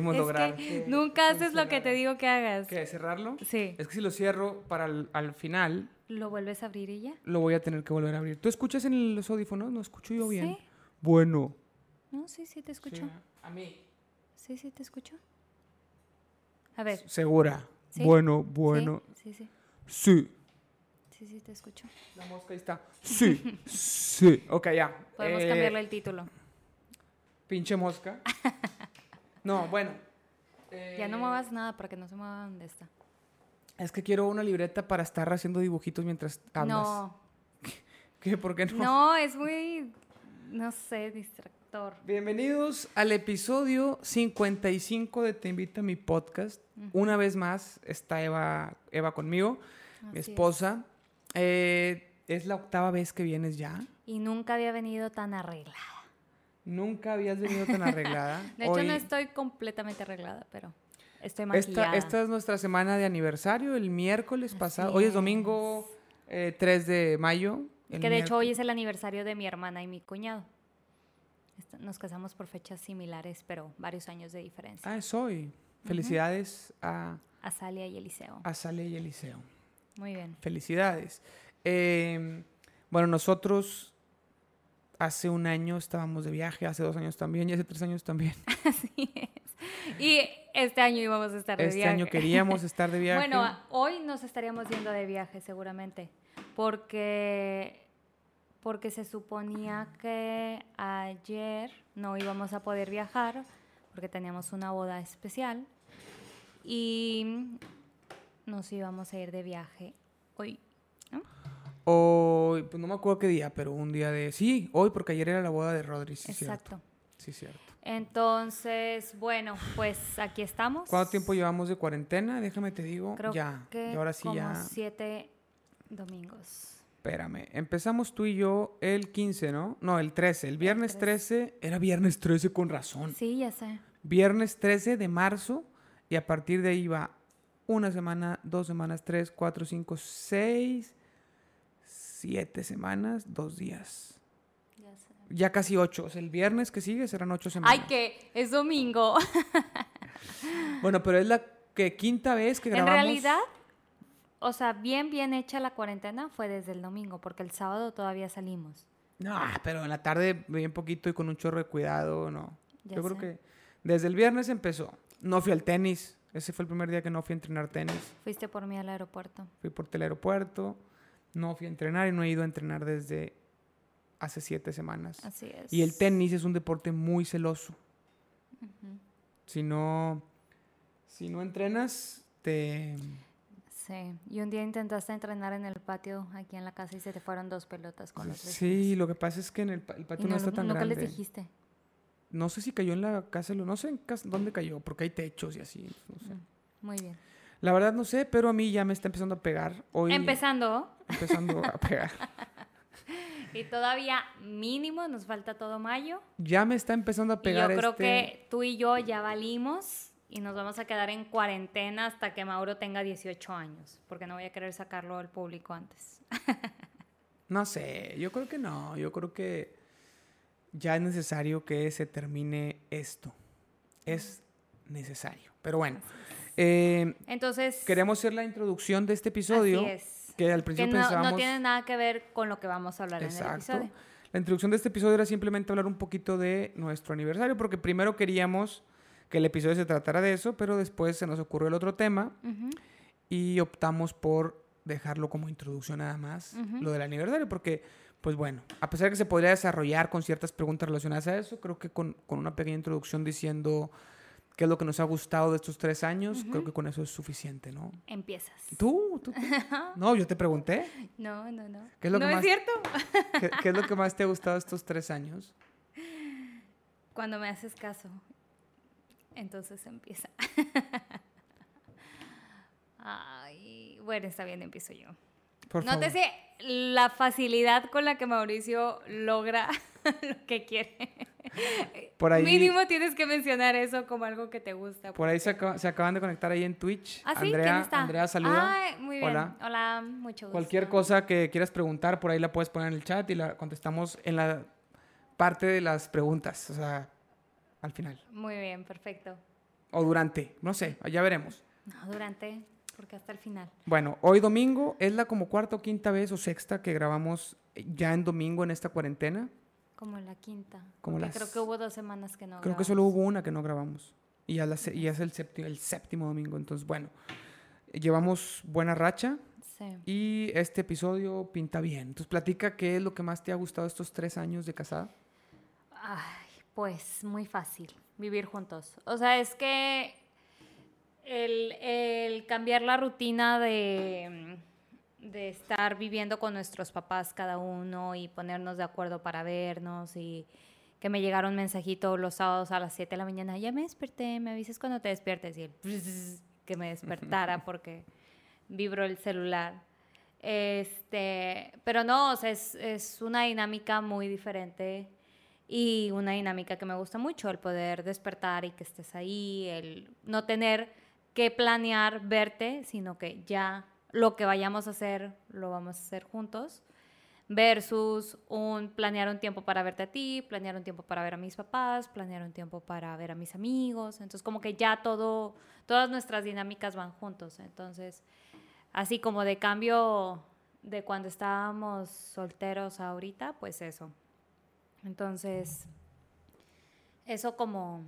pudimos Es lograr. que nunca haces lo que te digo que hagas. ¿Qué? ¿Cerrarlo? Sí. Es que si lo cierro para el- al final, ¿Lo vuelves a abrir y ya? lo voy a tener que volver a abrir. ¿Tú escuchas en los audífonos? ¿No escucho yo bien? Sí. Bueno. No, sí, sí te escucho. Sí, a mí. Sí, sí te escucho. A ver. Segura. ¿Sí? Bueno, bueno. Sí, sí, Sí. sí, sí te escucho. La mosca ahí está. Sí. sí. Ok, ya. Podemos Eh, cambiarle el título. Pinche mosca. No, bueno. Ya no muevas nada para que no se mueva donde está. Es que quiero una libreta para estar haciendo dibujitos mientras hablas. No, ¿Qué? ¿Por qué no? no, es muy, no sé, distractor. Bienvenidos al episodio 55 de Te Invito a mi podcast. Una vez más está Eva, Eva conmigo, mi Así es. esposa. Eh, es la octava vez que vienes ya. Y nunca había venido tan arreglada. Nunca habías venido tan arreglada. De hecho, Hoy- no estoy completamente arreglada, pero estoy esta, maquillada. esta es nuestra semana de aniversario, el miércoles Así pasado. Hoy es domingo eh, 3 de mayo. que de hecho hoy es el aniversario de mi hermana y mi cuñado. Esta- Nos casamos por fechas similares, pero varios años de diferencia. Ah, es hoy. Felicidades a, Azalia y Eliseo. a Sale y Eliseo. Muy bien. Felicidades. Eh, bueno, nosotros hace un año estábamos de viaje, hace dos años también y hace tres años también. Así es. Y este año íbamos a estar de Este viaje. año queríamos estar de viaje. Bueno, hoy nos estaríamos yendo de viaje seguramente, porque porque se suponía que ayer no íbamos a poder viajar porque teníamos una boda especial y nos íbamos a ir de viaje hoy. ¿no? Pues no me acuerdo qué día, pero un día de... Sí, hoy, porque ayer era la boda de Rodri, sí, cierto. Exacto. Sí, cierto. Entonces, bueno, pues aquí estamos. ¿Cuánto tiempo llevamos de cuarentena? Déjame te digo. Creo ya. que y ahora sí como ya. siete domingos. Espérame. Empezamos tú y yo el 15, ¿no? No, el 13. El viernes 13. 13. Era viernes 13 con razón. Sí, ya sé. Viernes 13 de marzo. Y a partir de ahí va una semana, dos semanas, tres, cuatro, cinco, seis, siete semanas, dos días. Ya. Ya casi ocho. O sea, el viernes que sigue serán ocho semanas. Ay, que es domingo. Bueno, pero es la que quinta vez que En grabamos. realidad, o sea, bien, bien hecha la cuarentena fue desde el domingo, porque el sábado todavía salimos. No, pero en la tarde bien poquito y con un chorro de cuidado, no. Ya Yo creo sé. que desde el viernes empezó. No fui al tenis. Ese fue el primer día que no fui a entrenar tenis. Fuiste por mí al aeropuerto. Fui por el aeropuerto. No fui a entrenar y no he ido a entrenar desde hace siete semanas. Así es. Y el tenis es un deporte muy celoso. Si no, si no entrenas, te... Sí. Y un día intentaste entrenar en el patio aquí en la casa y se te fueron dos pelotas con los Sí, lo que pasa es que en el, patio no, no, está tan nunca grande. les dijiste. No sé si cayó en la casa, no sé en casa- dónde cayó, porque hay techos y así, no sé. Muy bien. La verdad no sé, pero a mí ya me está empezando a pegar. Hoy Empezando. empezando a pegar. Y todavía mínimo, nos falta todo mayo. Ya me está empezando a Y pegar yo creo este- que tú y yo ya valimos y nos vamos a quedar en cuarentena hasta que Mauro tenga 18 años, porque no voy a querer sacarlo al público antes. No sé, yo creo que no, yo creo que ya es necesario que se termine esto. Es necesario. Pero bueno, eh, Entonces, queremos hacer la introducción de este episodio. así es. Que al Que principio no, no pensábamos... tiene nada que ver con lo que vamos a hablar en el Exacto. episodio. La introducción de este episodio era simplemente hablar un poquito de nuestro aniversario, porque primero queríamos que el episodio se tratara de eso, pero después se nos ocurrió el otro tema Ujú. y optamos por dejarlo como introducción nada más, Ujú. lo del aniversario, porque, pues bueno, a pesar de que se podría desarrollar con ciertas preguntas relacionadas a eso, creo que con, con una pequeña introducción diciendo qué es lo que nos ha gustado de estos tres años, creo que con eso es suficiente, ¿no? Empiezas. ¿Tú? ¿Tú? tú? No, yo te pregunté. No, no, no. ¿Qué es lo no que es más- cierto. ¿Qué, qué es lo que más te ha gustado estos tres años? Cuando me haces caso, entonces empieza. Ay, bueno, está bien, empiezo yo. Por favor. Nótese la facilidad con la que Mauricio logra lo que quiere. Por ahí- Mínimo tienes que mencionar eso como algo que te gusta. Por ahí se, acaba- se acaban de conectar ahí en Twitch. ¿Ah, sí? Andrea, ¿Quién está? Andrea, saluda. Ay, muy bien. Hola. Hola, mucho gusto. Cualquier cosa que quieras preguntar, por ahí la puedes poner en el chat y la contestamos en la parte de las preguntas, o sea, al final. Muy bien, perfecto. O durante, no sé, ya veremos. No, durante, porque hasta el final. Bueno, hoy domingo es la como cuarta o quinta vez o sexta que grabamos ya en domingo en esta cuarentena. Como la quinta. Como las- Creo que hubo dos semanas que no Creo que solo hubo una que no grabamos. Y ya, la se- y ya es el séptimo, el séptimo domingo. Entonces, bueno, llevamos buena racha Sí. y este episodio pinta bien. Entonces, platica qué es lo que más te ha gustado estos tres años de casada. Ay, pues muy fácil vivir juntos. O sea, es que el, el cambiar la rutina de, de estar viviendo con nuestros papás cada uno y ponernos de acuerdo para vernos y que me llegara un mensajito los sábados a las 7 de la mañana, ya me desperté, me avisas cuando te despiertes y el que me despertara porque vibró el celular. Este, pero no, o sea, es, es una dinámica muy diferente y una dinámica que me gusta mucho, el poder despertar y que estés ahí, el no tener que planear verte, sino que ya lo que vayamos a hacer lo vamos a hacer juntos, versus un planear un tiempo para verte a ti, planear un tiempo para ver a mis papás, planear un tiempo para ver a mis amigos, entonces como que ya todo, todas nuestras dinámicas van juntos, entonces así como de cambio de cuando estábamos solteros ahorita, pues eso. Entonces, eso como,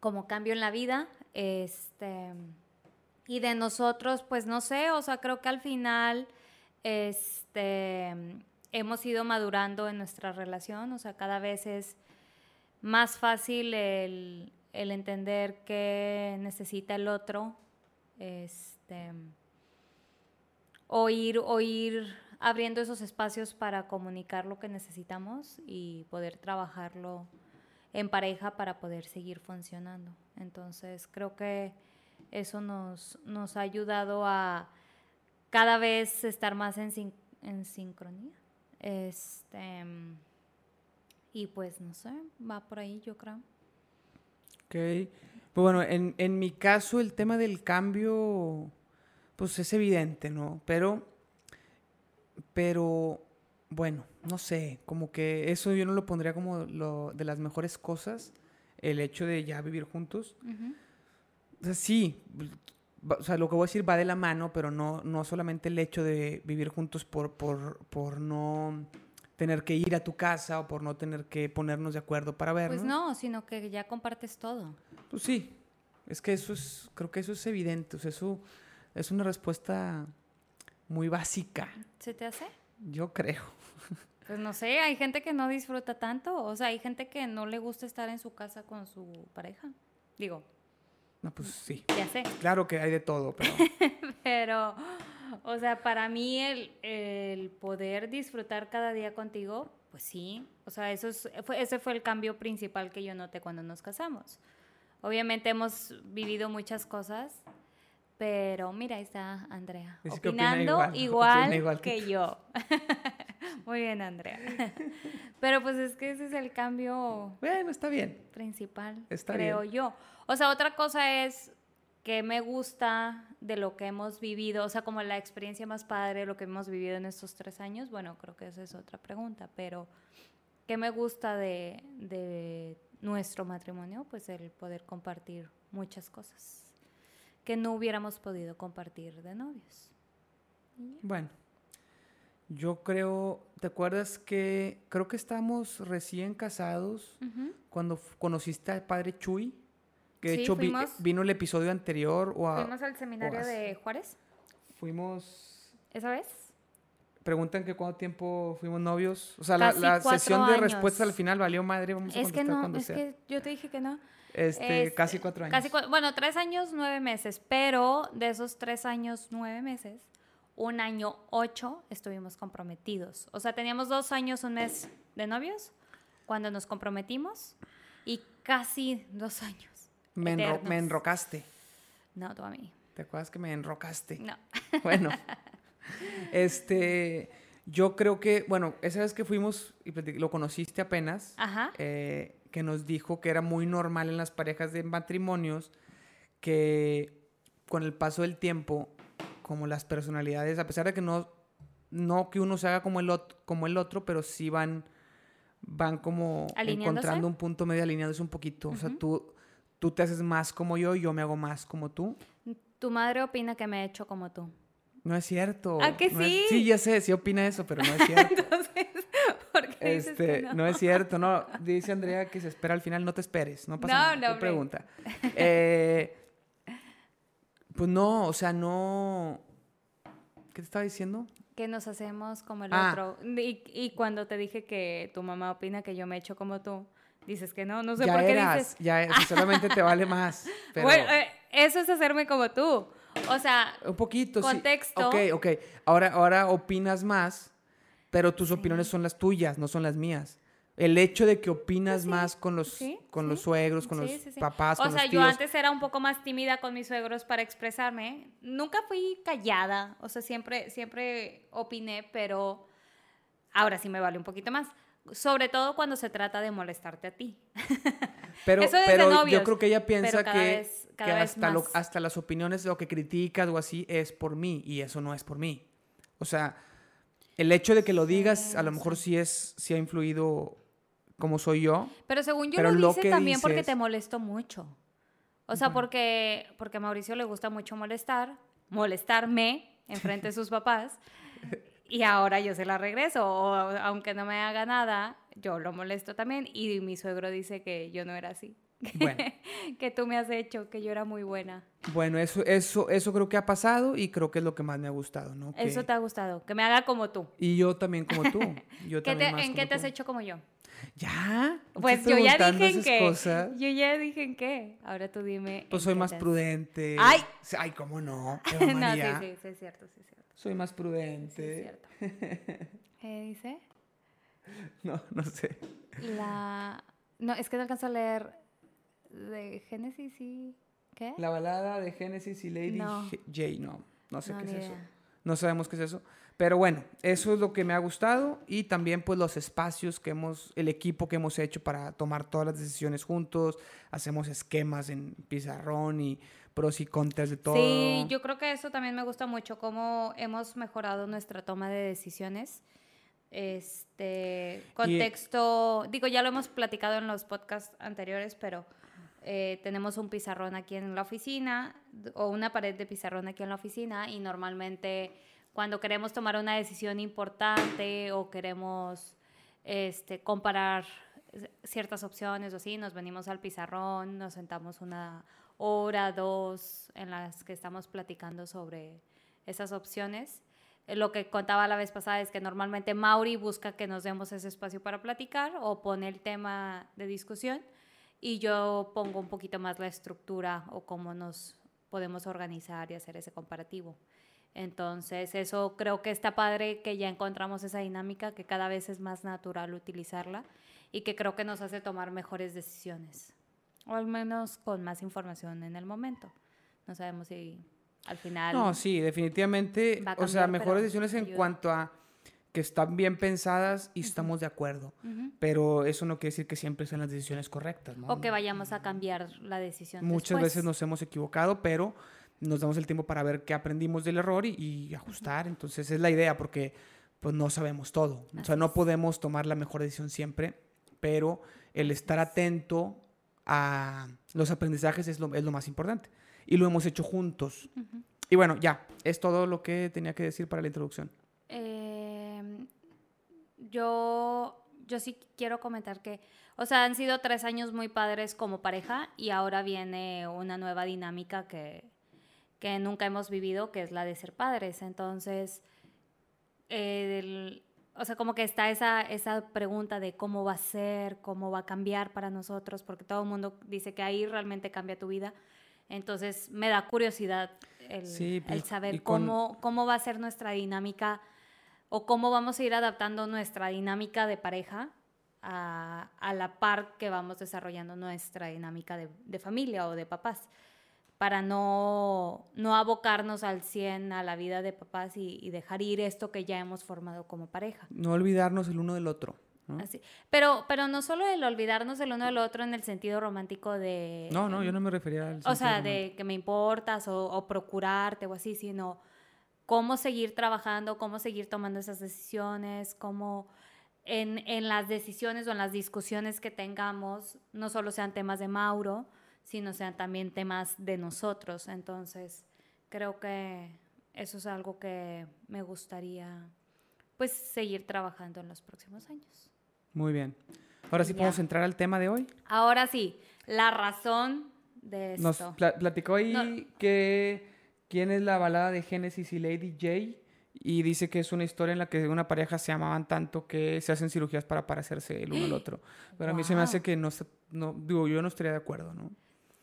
como cambio en la vida. Este, y de nosotros, pues no sé, o sea, creo que al final este, hemos ido madurando en nuestra relación, o sea, cada vez es más fácil el, el entender qué necesita el otro. Este, o ir, o ir abriendo esos espacios para comunicar lo que necesitamos y poder trabajarlo en pareja para poder seguir funcionando. Entonces creo que eso nos, nos ha ayudado a cada vez estar más en, sin- en sincronía. Este, y pues no sé, va por ahí yo creo. Ok. Pues bueno, en, en mi caso el tema del cambio, pues es evidente, ¿no? Pero, pero, bueno, no sé, como que eso yo no lo pondría como lo de las mejores cosas, el hecho de ya vivir juntos. O sea, sí, o sea, lo que voy a decir va de la mano, pero no, no solamente el hecho de vivir juntos por, por, por no tener que ir a tu casa o por no tener que ponernos de acuerdo para vernos. Pues no, sino que ya compartes todo. Pues sí, es que eso es, creo que eso es evidente, o sea, eso es una respuesta muy básica, ¿Se te hace? Yo creo. Pues no sé, hay gente que no disfruta tanto, o sea, hay gente que no le gusta estar en su casa con su pareja. Digo, No, pues sí, ya sé, claro que hay de todo, pero pero, o sea, para mí el, el poder disfrutar cada día contigo, pues sí, o sea, eso es, fue, ese fue el cambio principal que yo noté cuando nos casamos. Obviamente hemos vivido muchas cosas, pero mira, ahí está Andrea, que opina opinando igual, igual, opina igual que que yo. Muy bien, Andrea. Pero pues es que ese es el cambio bueno, está bien. principal, Está creo bien. yo. O sea, otra cosa es que me gusta de lo que hemos vivido, o sea, como la experiencia más padre, lo que hemos vivido en estos tres años, bueno, creo que esa es otra pregunta, pero ¿qué me gusta de, de nuestro matrimonio? Pues el poder compartir muchas cosas que no hubiéramos podido compartir de novios. Bueno, yo creo, ¿te acuerdas que creo que estamos recién casados cuando conociste al padre Chuy? Que de Sí, hecho vi- fuimos- vino el episodio anterior o a- Fuimos al seminario de Juárez, fuimos ¿esa vez? Preguntan que cuánto tiempo fuimos novios. O sea, la, Casi la sesión de respuestas al final valió madre. Vamos a Es que no, es que yo te dije que no. Este, Es, casi cuatro años. Casi cua- bueno, tres años, nueve meses, pero de esos tres años, nueve meses, un año, ocho, estuvimos comprometidos. O sea, teníamos dos años, un mes de novios cuando nos comprometimos y casi dos años. me, enro- me enrocaste. No, tú a mí. ¿Te acuerdas que me enrocaste? No. Bueno, este, yo creo que, bueno, esa vez que fuimos y lo conociste apenas, Ajá. eh, que nos dijo que era muy normal en las parejas de matrimonios que con el paso del tiempo, como las personalidades, a pesar de que no, no que uno se haga como el, ot- como el otro, pero sí van, van como encontrando un punto medio alineados un poquito. O sea, tú, tú te haces más como yo y yo me hago más como tú. Tu madre opina que me he hecho como tú. No es cierto. ¿Ah, que No es- sí? sí, ya sé, sí opina eso, pero no es cierto. Entonces, ¿por qué dices Este, que no? no? es cierto, no. Dice Andrea que se espera al final, no te esperes, no pasa No, nada. no, ¿Qué hombre. pregunta? Eh, pues no, o sea, no. ¿Qué te estaba diciendo? Que nos hacemos como el Ah. otro. Y, y cuando te dije que tu mamá opina que yo me he hecho como tú, dices que no, no sé ya por qué eras, dices. ya sea, solamente te vale más. Pero Bueno, eh, eso es hacerme como tú. O sea, un poquito, sí. contexto. Ok, ok. Ahora, ahora opinas más, pero tus opiniones son las tuyas, no son las mías. El hecho de que opinas sí, más con los, sí, con los sí. suegros, con Sí, los sí, sí. papás, O con sea, los yo tíos. antes era un poco más tímida con mis suegros para expresarme. Nunca fui callada, o sea, siempre, siempre opiné, pero ahora sí me vale un poquito más. Sobre todo cuando se trata de molestarte a ti. Pero, Eso pero novios, yo creo que ella piensa que, vez- que hasta, lo- hasta las opiniones, lo que criticas o así, es por mí y eso no es por mí. O sea, el hecho de que lo digas a lo mejor sí es, sí ha influido como soy yo. Pero según yo Pero lo dices que también porque te molesto mucho. O sea, porque, porque a Mauricio le gusta mucho molestar, molestarme enfrente de sus papás. Y ahora yo se la regreso. O aunque no me haga nada, yo lo molesto también. Y mi suegro dice que yo no era así. Bueno. que tú me has hecho, que yo era muy buena. Bueno, eso, eso, eso creo que ha pasado y creo que es lo que más me ha gustado, ¿no? Que- Eso te ha gustado. Que me haga como tú. Y yo también como tú. Yo ¿Qué te- también más ¿En como qué te has tú. hecho como yo? ¿Ya? ¿Me Pues yo ya dije en qué. cosas? Yo ya dije en qué. Ahora tú dime. Pues soy más te has- prudente. ¡Ay! Ay, ¿cómo no? No, sí, María. sí, sí, es cierto, sí, es cierto. Soy más Sí, es prudente. cierto. ¿Qué dice? no, no sé. La... No, es que no alcanzo a leer de Génesis y... ¿Qué? La balada de Genesis y Lady No. J- no. No sé No, qué es eso. No sabemos qué es eso. Pero bueno, eso es lo que me ha gustado y también pues los espacios que hemos, el equipo que hemos hecho para tomar todas las decisiones juntos. Hacemos esquemas en pizarrón y pros y contras de todo. Sí, yo creo que eso también me gusta mucho, cómo hemos mejorado nuestra toma de decisiones. Este contexto, digo, ya lo hemos platicado en los podcasts anteriores, pero eh, tenemos un pizarrón aquí en la oficina o una pared de pizarrón aquí en la oficina y normalmente cuando queremos tomar una decisión importante o queremos este, comparar ciertas opciones o así, nos venimos al pizarrón, nos sentamos una hora, dos, en las que estamos platicando sobre esas opciones. Eh, Lo que contaba la vez pasada es que normalmente Mauri busca que nos demos ese espacio para platicar o pone el tema de discusión y yo pongo un poquito más la estructura o cómo nos podemos organizar y hacer ese comparativo. Entonces, eso creo que está padre que ya encontramos esa dinámica, que cada vez es más natural utilizarla y que creo que nos hace tomar mejores decisiones, o al menos con más información en el momento. No sabemos si al final... No, sí, definitivamente. Va a o sea, cambiar, mejores decisiones en ayuda. cuanto a que están bien pensadas y estamos de acuerdo. Ujú. Pero eso no quiere decir que siempre sean las decisiones correctas, ¿no? O que vayamos a cambiar la decisión. Muchas después. veces nos hemos equivocado, pero nos damos el tiempo para ver qué aprendimos del error y, y ajustar. Entonces es la idea, porque pues no sabemos todo. O sea, Así no podemos tomar la mejor decisión siempre, pero el estar atento a los aprendizajes es lo, es lo más importante. Y lo hemos hecho juntos. Y bueno, ya, es todo lo que tenía que decir para la introducción. Eh, yo, yo sí quiero comentar que, o sea, han sido tres años muy padres como pareja y ahora viene una nueva dinámica que, que nunca hemos vivido, que es la de ser padres. Entonces, el- o sea, como que está esa, esa pregunta de cómo va a ser, cómo va a cambiar para nosotros, porque todo el mundo dice que ahí realmente cambia tu vida. Entonces, me da curiosidad el, Sí, pues, el saber con- cómo, cómo va a ser nuestra dinámica o cómo vamos a ir adaptando nuestra dinámica de pareja a, a la par que vamos desarrollando nuestra dinámica de, de familia o de papás, para no, no abocarnos al 100 a la vida de papás y, y dejar ir esto que ya hemos formado como pareja. No olvidarnos el uno del otro. ¿no? Así. Pero, pero no solo el olvidarnos el uno del otro en el sentido romántico de... No, no, yo no me refería al O sea, romántico. de que me importas o, o procurarte o así, sino cómo seguir trabajando, cómo seguir tomando esas decisiones, cómo en, en las decisiones o en las discusiones que tengamos, no solo sean temas de Mauro, sino sean también temas de nosotros. Entonces, creo que eso es algo que me gustaría pues seguir trabajando en los próximos años. Muy bien. Ahora sí podemos entrar al tema de hoy. Ahora sí, la razón de esto. Nos platicó ahí que quién es la balada de Genesis y Lady J y dice que es una historia en la que una pareja se amaban tanto que se hacen cirugías para parecerse el uno al otro. Pero a mí se me hace que no, no digo, yo no estaría de acuerdo, ¿no?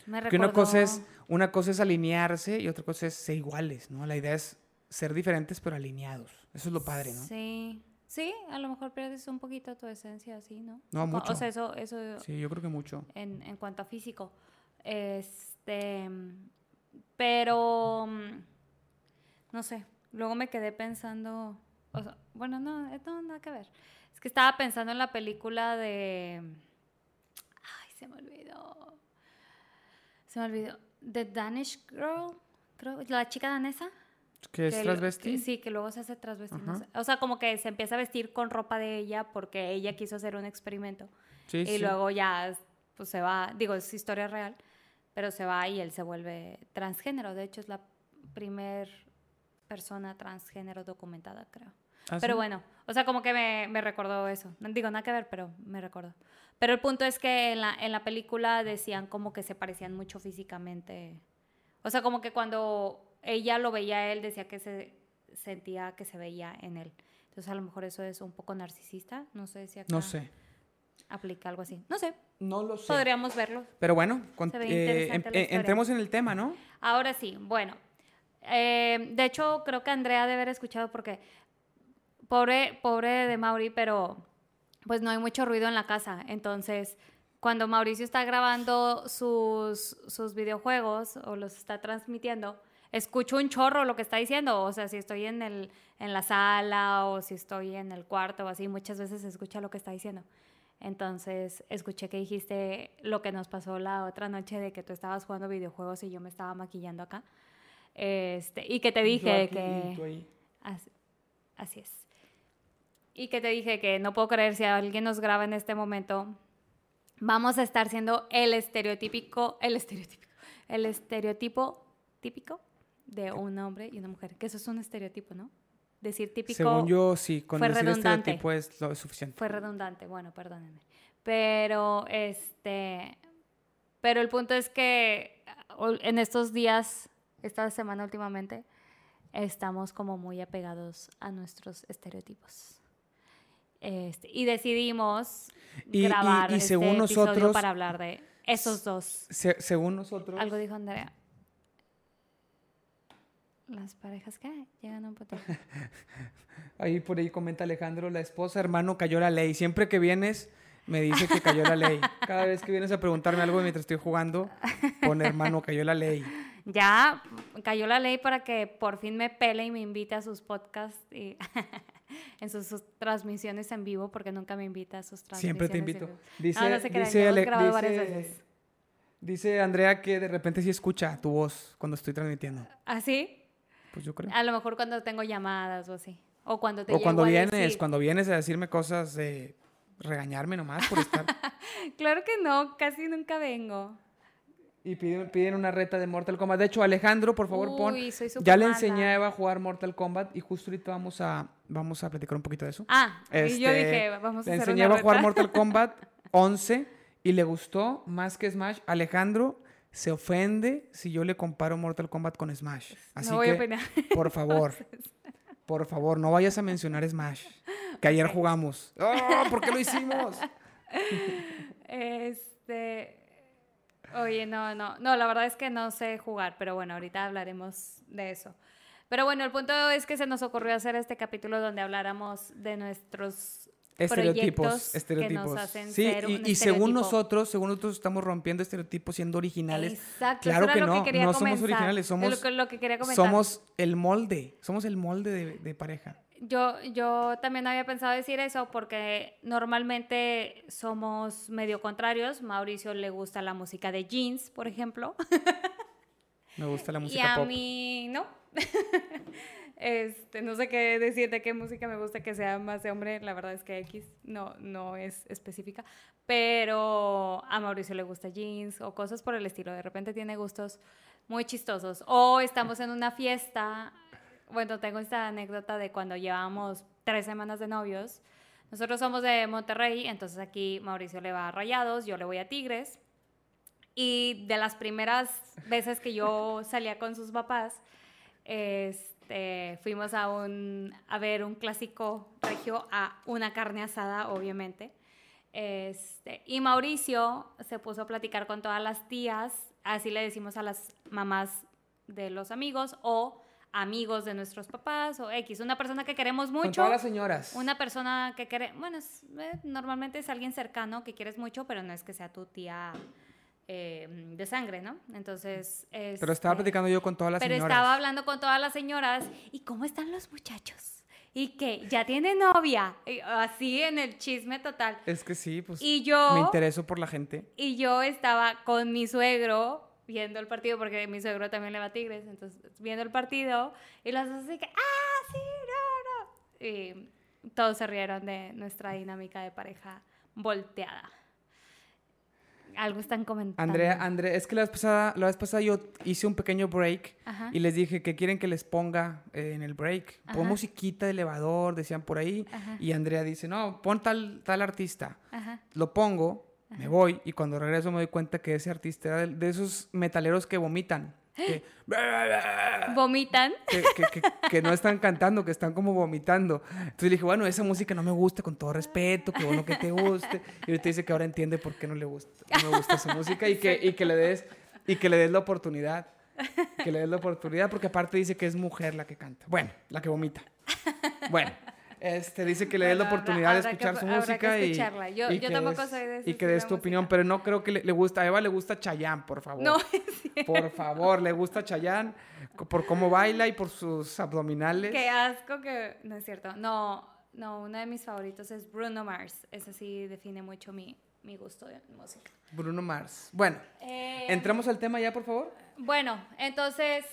Me que una cosa es una cosa es alinearse y otra cosa es ser iguales, ¿no? La idea es ser diferentes pero alineados. Eso es lo padre, ¿no? Sí. Sí, a lo mejor pierdes un poquito tu esencia así, ¿no? No, mucho. O sea, eso, eso Sí, yo creo que mucho. En, en cuanto a físico. Este, pero no sé, luego me quedé pensando, o sea, bueno, no, no, nada que ver. Es que estaba pensando en la película de, ay, se me olvidó, se me olvidó, The Danish Girl, creo, la chica danesa. ¿Que es transvesti? sí, que luego se hace transvesti. O sea, como que se empieza a vestir con ropa de ella porque ella quiso hacer un experimento. Sí, y luego ya pues se va, digo, es historia real, pero se va y él se vuelve transgénero. De hecho, es la primer persona transgénero documentada, creo. ¿Ah, pero bueno, o sea, como que me, me, recordó eso. No digo nada que ver, pero me recordó. Pero el punto es que en la, en la película decían como que se parecían mucho físicamente. O sea, como que cuando ella lo veía a él, decía que se sentía que se veía en él. Entonces, a lo mejor eso es un poco narcisista. No sé si acá No sé. Aplica algo así. No sé. No lo sé. Podríamos verlo. Pero bueno, eh, em, eh, entremos en el tema, ¿no? Ahora sí, bueno. Eh, de hecho, creo que Andrea debe haber escuchado porque pobre, pobre de Mauri, pero pues no hay mucho ruido en la casa. Entonces, cuando Mauricio está grabando sus, sus videojuegos o los está transmitiendo, escucho un chorro lo que está diciendo. O sea, si estoy en, el, en la sala o si estoy en el cuarto o así, muchas veces se escucha lo que está diciendo. Entonces, escuché que dijiste lo que nos pasó la otra noche de que tú estabas jugando videojuegos y yo me estaba maquillando acá. Este, y que te dije que... Así, es. Y que te dije que no puedo creer si alguien nos graba en este momento, vamos a estar siendo el estereotípico, el estereotípico, el estereotipo típico de un hombre y una mujer, que eso es un estereotipo, ¿no? Decir típico. Según yo, sí, con decir estereotipo es lo suficiente. Fue redundante, bueno, perdónenme. Pero, este, pero el punto es que en estos días esta semana últimamente, estamos como muy apegados a nuestros estereotipos. Este, y decidimos grabar este episodio para hablar de esos dos. según nosotros. Algo dijo Andrea. Las parejas que llegan a un punto. ahí por ahí comenta Alejandro, la esposa, hermano, cayó la ley. Siempre que vienes, me dice que cayó la ley. Cada vez que vienes a preguntarme algo mientras estoy jugando, pone hermano, cayó la ley ya cayó la ley para que por fin me pele y me invite a sus podcasts y en sus, transmisiones en vivo, porque nunca me invita a sus transmisiones. Siempre te invito. Dice, dice, Andrea que de repente sí escucha tu voz cuando estoy transmitiendo. ¿Ah, sí? Pues yo creo. A lo mejor cuando tengo llamadas o así. O cuando te O cuando vienes, cuando vienes a decirme cosas de regañarme nomás por estar. claro que no, casi nunca vengo. Y piden, una reta de Mortal Kombat. De hecho, Alejandro, por favor, pon. ya le enseñé a Eva a jugar Mortal Kombat y justo ahorita vamos a, vamos a platicar un poquito de eso. Ah, y yo este, dije, vamos a Le enseñé a Eva a jugar Mortal Kombat 11 y le gustó más que Smash. Alejandro se ofende si yo le comparo Mortal Kombat con Smash. Así no voy que, a opinar. por favor, por favor, no vayas a mencionar Smash, que ayer jugamos. ¡Oh, ¿por qué lo hicimos? Este Oye, no, no, no, la verdad es que no sé jugar, pero bueno, ahorita hablaremos de eso. Pero bueno, el punto es que se nos ocurrió hacer este capítulo donde habláramos de nuestros estereotipos, estereotipos. Que nos hacen sí, ser y, y según nosotros, según nosotros estamos rompiendo estereotipos siendo originales. Exacto, claro que no, no somos originales, somos, lo que, quería somos el molde, somos el molde de, de pareja. Yo, yo también había pensado decir eso porque normalmente somos medio contrarios. Mauricio le gusta la música de jeans, por ejemplo. Me gusta la música y a mí no. Este, no sé qué decir de qué música me gusta que sea más de hombre, la verdad es que X no, no es específica, pero a Mauricio le gusta jeans o cosas por el estilo, de repente tiene gustos muy chistosos. O estamos en una fiesta, bueno, tengo esta anécdota de cuando llevamos tres semanas de novios, nosotros somos de Monterrey, entonces aquí Mauricio le va a Rayados, yo le voy a Tigres, y de las primeras veces que yo salía con sus papás, este, fuimos a, un, a ver un clásico regio, a una carne asada, obviamente. Este, y Mauricio se puso a platicar con todas las tías, así le decimos a las mamás de los amigos o amigos de nuestros papás o X, una persona que queremos mucho. Con todas las señoras. Una persona que quiere, bueno, eh, normalmente es alguien cercano que quieres mucho, pero no es que sea tu tía eh, de sangre, ¿no? Entonces... pero estaba este, platicando yo con todas las señoras. Pero estaba hablando con todas las señoras. ¿Y cómo están los muchachos? Y que ya tiene novia. así en el chisme total. Es que sí, pues... Y yo... Me intereso por la gente. Y yo estaba con mi suegro viendo el partido, porque mi suegro también le va a Tigres, entonces viendo el partido, y las dos así que, ¡ah, sí, no, no! Y todos se rieron de nuestra dinámica de pareja volteada algo están comentando. Andrea, Andrea, es que la vez pasada, la vez pasada yo hice un pequeño break y les dije que quieren que les ponga eh, en el break. Pon musiquita de elevador, decían por ahí. Y Andrea dice, no, pon tal, tal artista. Lo pongo, me voy y cuando regreso me doy cuenta que ese artista era de esos metaleros que vomitan que vomitan. Que, no están cantando, que están como vomitando. Entonces le dije, bueno, esa música no me gusta, con todo respeto, qué bueno que te guste. Y ahorita dice que ahora entiende por qué no le gusta, no me gusta esa música y que, y que le des y que le des la oportunidad. Que le des la oportunidad, porque aparte dice que es mujer la que canta. Bueno, la que vomita. Bueno. Este, dice que le des la oportunidad de escuchar su música y, yo, y, yo tampoco soy de y que des tu opinión, pero no creo que le, gusta, a Eva le gusta Chayán, por favor. No, Por favor, le gusta Chayán por cómo baila y por sus abdominales. Qué asco que no es cierto. No, no, uno de mis favoritos es Bruno Mars. Ese sí define mucho mi, mi gusto de música. Bruno Mars. Bueno, eh, entramos al tema ya, por favor. Bueno, entonces,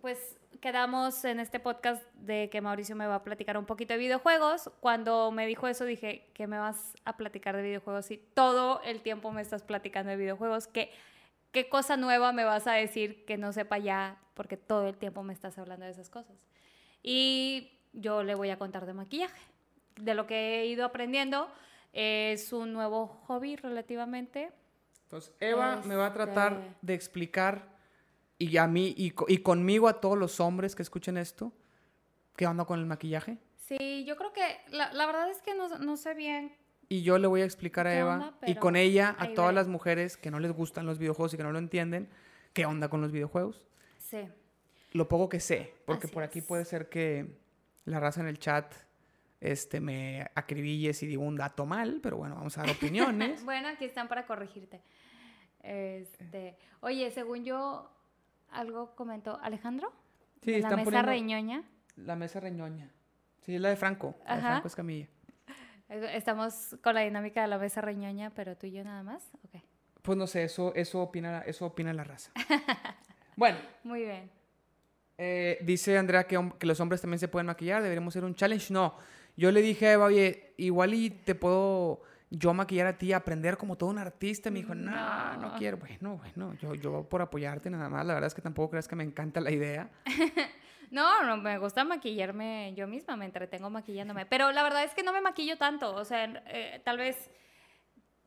pues quedamos en este podcast de que Mauricio me va a platicar un poquito de videojuegos. Cuando me dijo eso dije, que me vas a platicar de videojuegos? Y todo el tiempo me estás platicando de videojuegos. ¿Qué, ¿Qué cosa nueva me vas a decir que no sepa ya? Porque todo el tiempo me estás hablando de esas cosas. Y yo le voy a contar de maquillaje. De lo que he ido aprendiendo. Es un nuevo hobby relativamente. Entonces, Eva me va a tratar este de explicar y a mí y, y, conmigo a todos los hombres que escuchen esto, ¿qué onda con el maquillaje? Sí, yo creo que la, la verdad es que no, no, sé bien. Y yo le voy a explicar a Eva y con ella a todas las mujeres que no les gustan los videojuegos y que no lo entienden, ¿qué onda con los videojuegos? Sí. Lo poco que sé, porque por aquí puede ser que la raza en el chat este, me acribilles y digo un dato mal, pero bueno, vamos a dar opiniones. bueno, aquí están para corregirte. Este, oye, según yo, algo comentó Alejandro. Sí, la mesa reñoña. La mesa reñoña. Sí, es la de Franco. La de Franco Escamilla. Estamos con la dinámica de la mesa reñoña, pero tú y yo nada más. Okay. Pues no sé, eso, eso, opina, eso opina la raza. bueno. Muy bien. Eh, dice Andrea que, que, los hombres también se pueden maquillar, deberíamos hacer un challenge. No, yo le dije a Eva, oye, igual y te puedo yo maquillar a ti, aprender como todo un artista. Me dijo, no, no, quiero. Bueno, bueno, yo, yo por apoyarte nada más. La verdad es que tampoco crees que me encanta la idea. no, no, me gusta maquillarme yo misma, me entretengo maquillándome. Pero la verdad es que no me maquillo tanto. O sea, eh, tal vez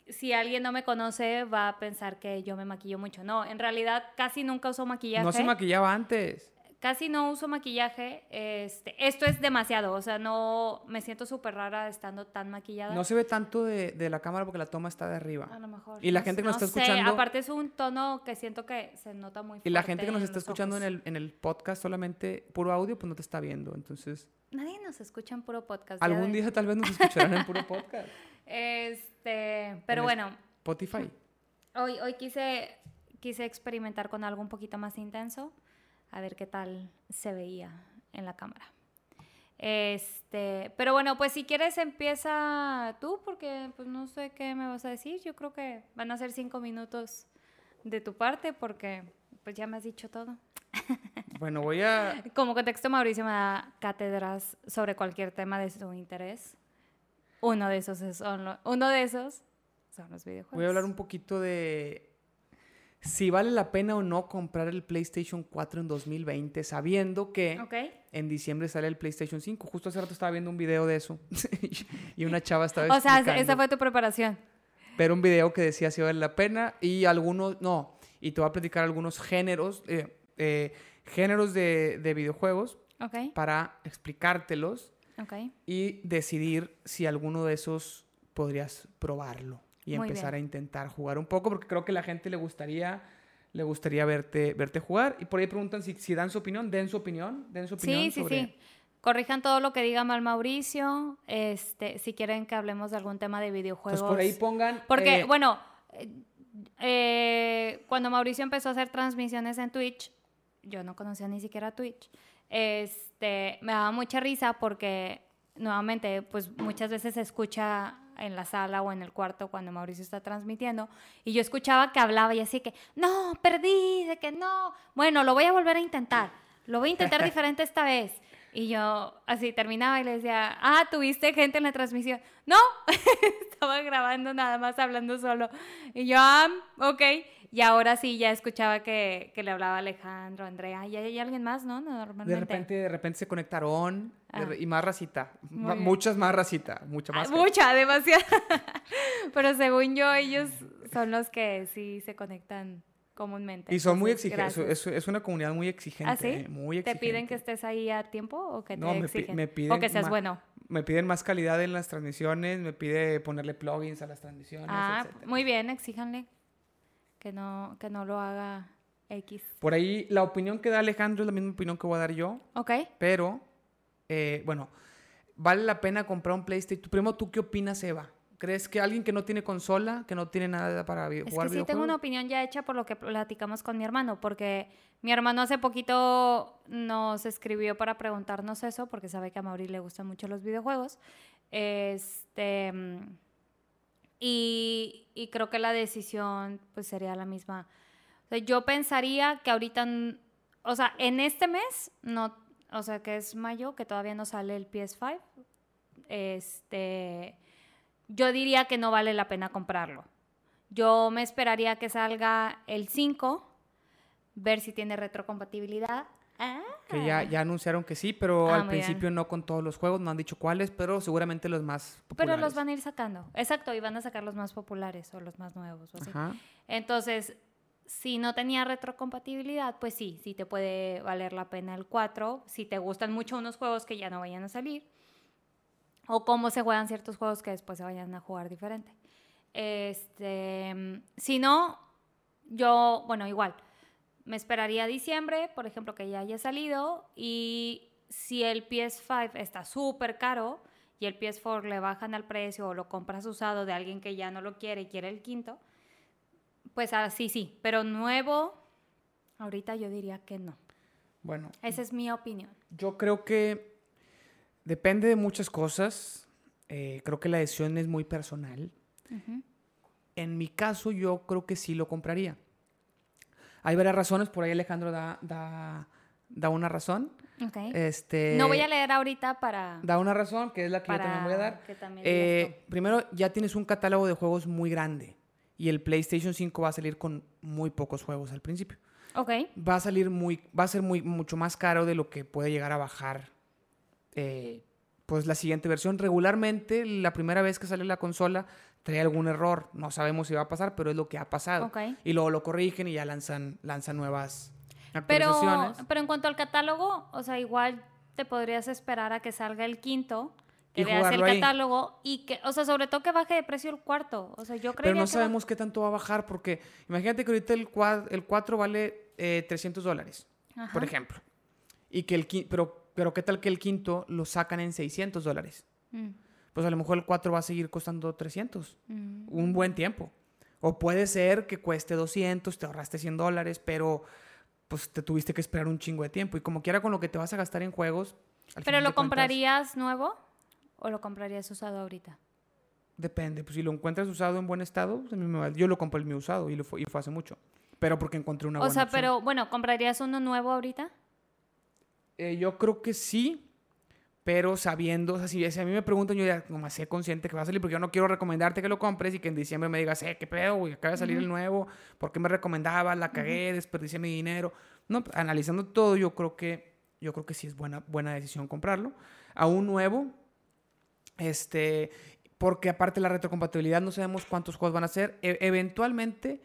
si alguien no me conoce va a pensar que yo me maquillo mucho. No, en realidad casi nunca uso maquillaje. No se maquillaba antes casi no uso maquillaje. Este, esto es demasiado, o sea, no me siento súper rara estando tan maquillada. No se ve tanto de, la cámara porque la toma está de arriba. A lo mejor. Y la gente que nos está escuchando. Aparte es un tono que siento que se nota muy fuerte. Y la gente que nos está escuchando en el, en el podcast solamente puro audio, pues no te está viendo. Entonces. Nadie nos escucha en puro podcast. Algún día tal vez nos escucharán en puro podcast. Este, pero bueno. Spotify. Hoy, hoy quise, quise experimentar con algo un poquito más intenso a ver qué tal se veía en la cámara. Este, pero bueno, pues si quieres empieza tú, porque pues no sé qué me vas a decir. Yo creo que van a ser cinco minutos de tu parte, porque pues ya me has dicho todo. Bueno, voy a... Como contexto, Mauricio me da cátedras sobre cualquier tema de su interés. Uno de esos es uno de esos son los videojuegos. Voy a hablar un poquito de si vale la pena o no comprar el PlayStation 4 en 2020, sabiendo que en diciembre sale el PlayStation 5. Justo hace rato estaba viendo un video de eso y una chava estaba O sea, esa fue tu preparación. Pero un video que decía si vale la pena y algunos, no, y te voy a platicar algunos géneros, eh, eh, géneros de, de videojuegos para explicártelos y decidir si alguno de esos podrías probarlo y Muy empezar bien. a intentar jugar un poco porque creo que la gente le gustaría le gustaría verte verte jugar y por ahí preguntan si, si dan su opinión den su opinión den su opinión Sí, sí, sobre- sí. Corrijan todo lo que diga mal Mauricio. Este, si quieren que hablemos de algún tema de videojuegos. pues por ahí pongan Porque, eh, bueno, eh, cuando Mauricio empezó a hacer transmisiones en Twitch, yo no conocía ni siquiera Twitch, este, me daba mucha risa porque, nuevamente, pues muchas veces se escucha en la sala o en el cuarto cuando Mauricio está transmitiendo y yo escuchaba que hablaba y así que, no, perdí, de que no, bueno, lo voy a volver a intentar, lo voy a intentar diferente esta vez. Y yo así terminaba y le decía, ah, tuviste gente en la transmisión. No, estaba grabando nada más hablando solo. Y yo, ah, ok. Y ahora sí ya escuchaba que, que le hablaba Alejandro, Andrea. ¿Y hay alguien más, no? Normalmente. de repente de repente se conectaron Ah. y más racita Muy muchas más racita mucha Ah, más gente. mucha, demasiada. Pero según yo, ellos son los que sí se conectan comúnmente. y son muy Entonces, exigentes gracias. es, es una comunidad muy exigente ¿Ah, sí? eh, muy ¿Te exigente piden que estés ahí a tiempo o que te No, exigen? me o piden que seas bueno. me piden más calidad en las transmisiones me pide ponerle plugins a las transmisiones Ah, etcétera. muy bien, exíjanle que no, que no lo haga X. Por ahí la opinión que da Alejandro es la misma opinión que voy a dar yo, ¿Ok? pero eh, bueno, vale la pena comprar un PlayStation. Primero, ¿tú qué opinas, Eva? ¿Crees que alguien que no tiene consola, que no tiene nada para Es jugar que sí tengo una opinión ya hecha por lo que platicamos con mi hermano, porque mi hermano hace poquito nos escribió para preguntarnos eso, porque sabe que a Mauri le gustan mucho los videojuegos. Este, mm, y, creo que la decisión pues sería la misma. Yo pensaría que ahorita, o sea, en este mes, no, o sea, que es mayo, que todavía no sale el PS5, este, yo diría que no vale la pena comprarlo. Yo me esperaría que salga el 5, ver si tiene retrocompatibilidad. Ah. Que ya, ya anunciaron que sí, pero Ah, al bien. principio no con todos los juegos, no han dicho cuáles, pero seguramente los más Pero populares. los van a ir sacando. Exacto, y van a sacar los más populares o los más nuevos. O así. Ajá. Entonces, si no tenía retrocompatibilidad, pues sí, sí te puede valer la pena el 4. Si te gustan mucho unos juegos que ya no vayan a salir. O cómo se juegan ciertos juegos que después se vayan a jugar diferente. Este, si no, yo, bueno, igual, me esperaría a diciembre, por ejemplo, que ya haya salido. Y si el PS5 está súper caro y el PS4 le bajan al precio o lo compras usado de alguien que ya no lo quiere y quiere el quinto, pues así sí. Pero nuevo, ahorita yo diría que no. Bueno, Esa es mi opinión. yo creo que depende de muchas cosas. Eh, creo que la decisión es muy personal. En mi caso, yo creo que sí lo compraría. Hay varias razones, por ahí Alejandro da, da, da una razón. Ok. Este, no voy a leer ahorita para... Da una razón, que es la que yo también voy a dar. Eh, primero, ya tienes un catálogo de juegos muy grande. Y el PlayStation 5 va a salir con muy pocos juegos al principio. Ok. Va a salir muy, va a ser muy, mucho más caro de lo que puede llegar a bajar eh, pues la siguiente versión. Regularmente, la primera vez que sale la consola, trae algún error. No sabemos si va a pasar, pero es lo que ha pasado. Y luego lo corrigen y ya lanzan, lanzan nuevas Pero, actualizaciones. pero en cuanto al catálogo, o sea, igual te podrías esperar a que salga el quinto, que Y veas el ahí. catálogo y que, o sea, sobre todo que baje de precio el cuarto. O sea, yo creo Pero no que va- sabemos qué tanto va a bajar porque imagínate que ahorita el, cuad- el 4 vale eh, 300 dólares, Ajá. por ejemplo. Y que el pero, pero qué tal que el quinto lo sacan en 600 dólares. Mm, Pues a lo mejor el 4 va a seguir costando 300. mm. Un buen tiempo. O puede ser que cueste 200, te ahorraste 100 dólares, pero pues te tuviste que esperar un chingo de tiempo. Y como quiera con lo que te vas a gastar en juegos. ¿Pero lo cuentas, comprarías nuevo o lo comprarías usado ahorita? Depende. Pues si lo encuentras usado en buen estado, pues, a mí me vale. yo lo compré el mío usado y, lo fue, y fue hace mucho. pero porque encontré una O buena sea, opción. pero bueno, ¿comprarías uno nuevo ahorita? Eh, yo creo que sí, pero sabiendo, o sea, si, a mí me preguntan, yo ya como sé consciente que va a salir, porque yo no quiero recomendarte que lo compres y que en diciembre me digas, eh, qué pedo, güey, acaba de salir el nuevo, ¿por qué me recomendabas? La cagué, desperdicié mi dinero. No, pues, analizando todo, yo creo que, yo creo que sí es buena, buena decisión comprarlo. A un nuevo, este, porque aparte la retrocompatibilidad no sabemos cuántos juegos van a ser. E- eventualmente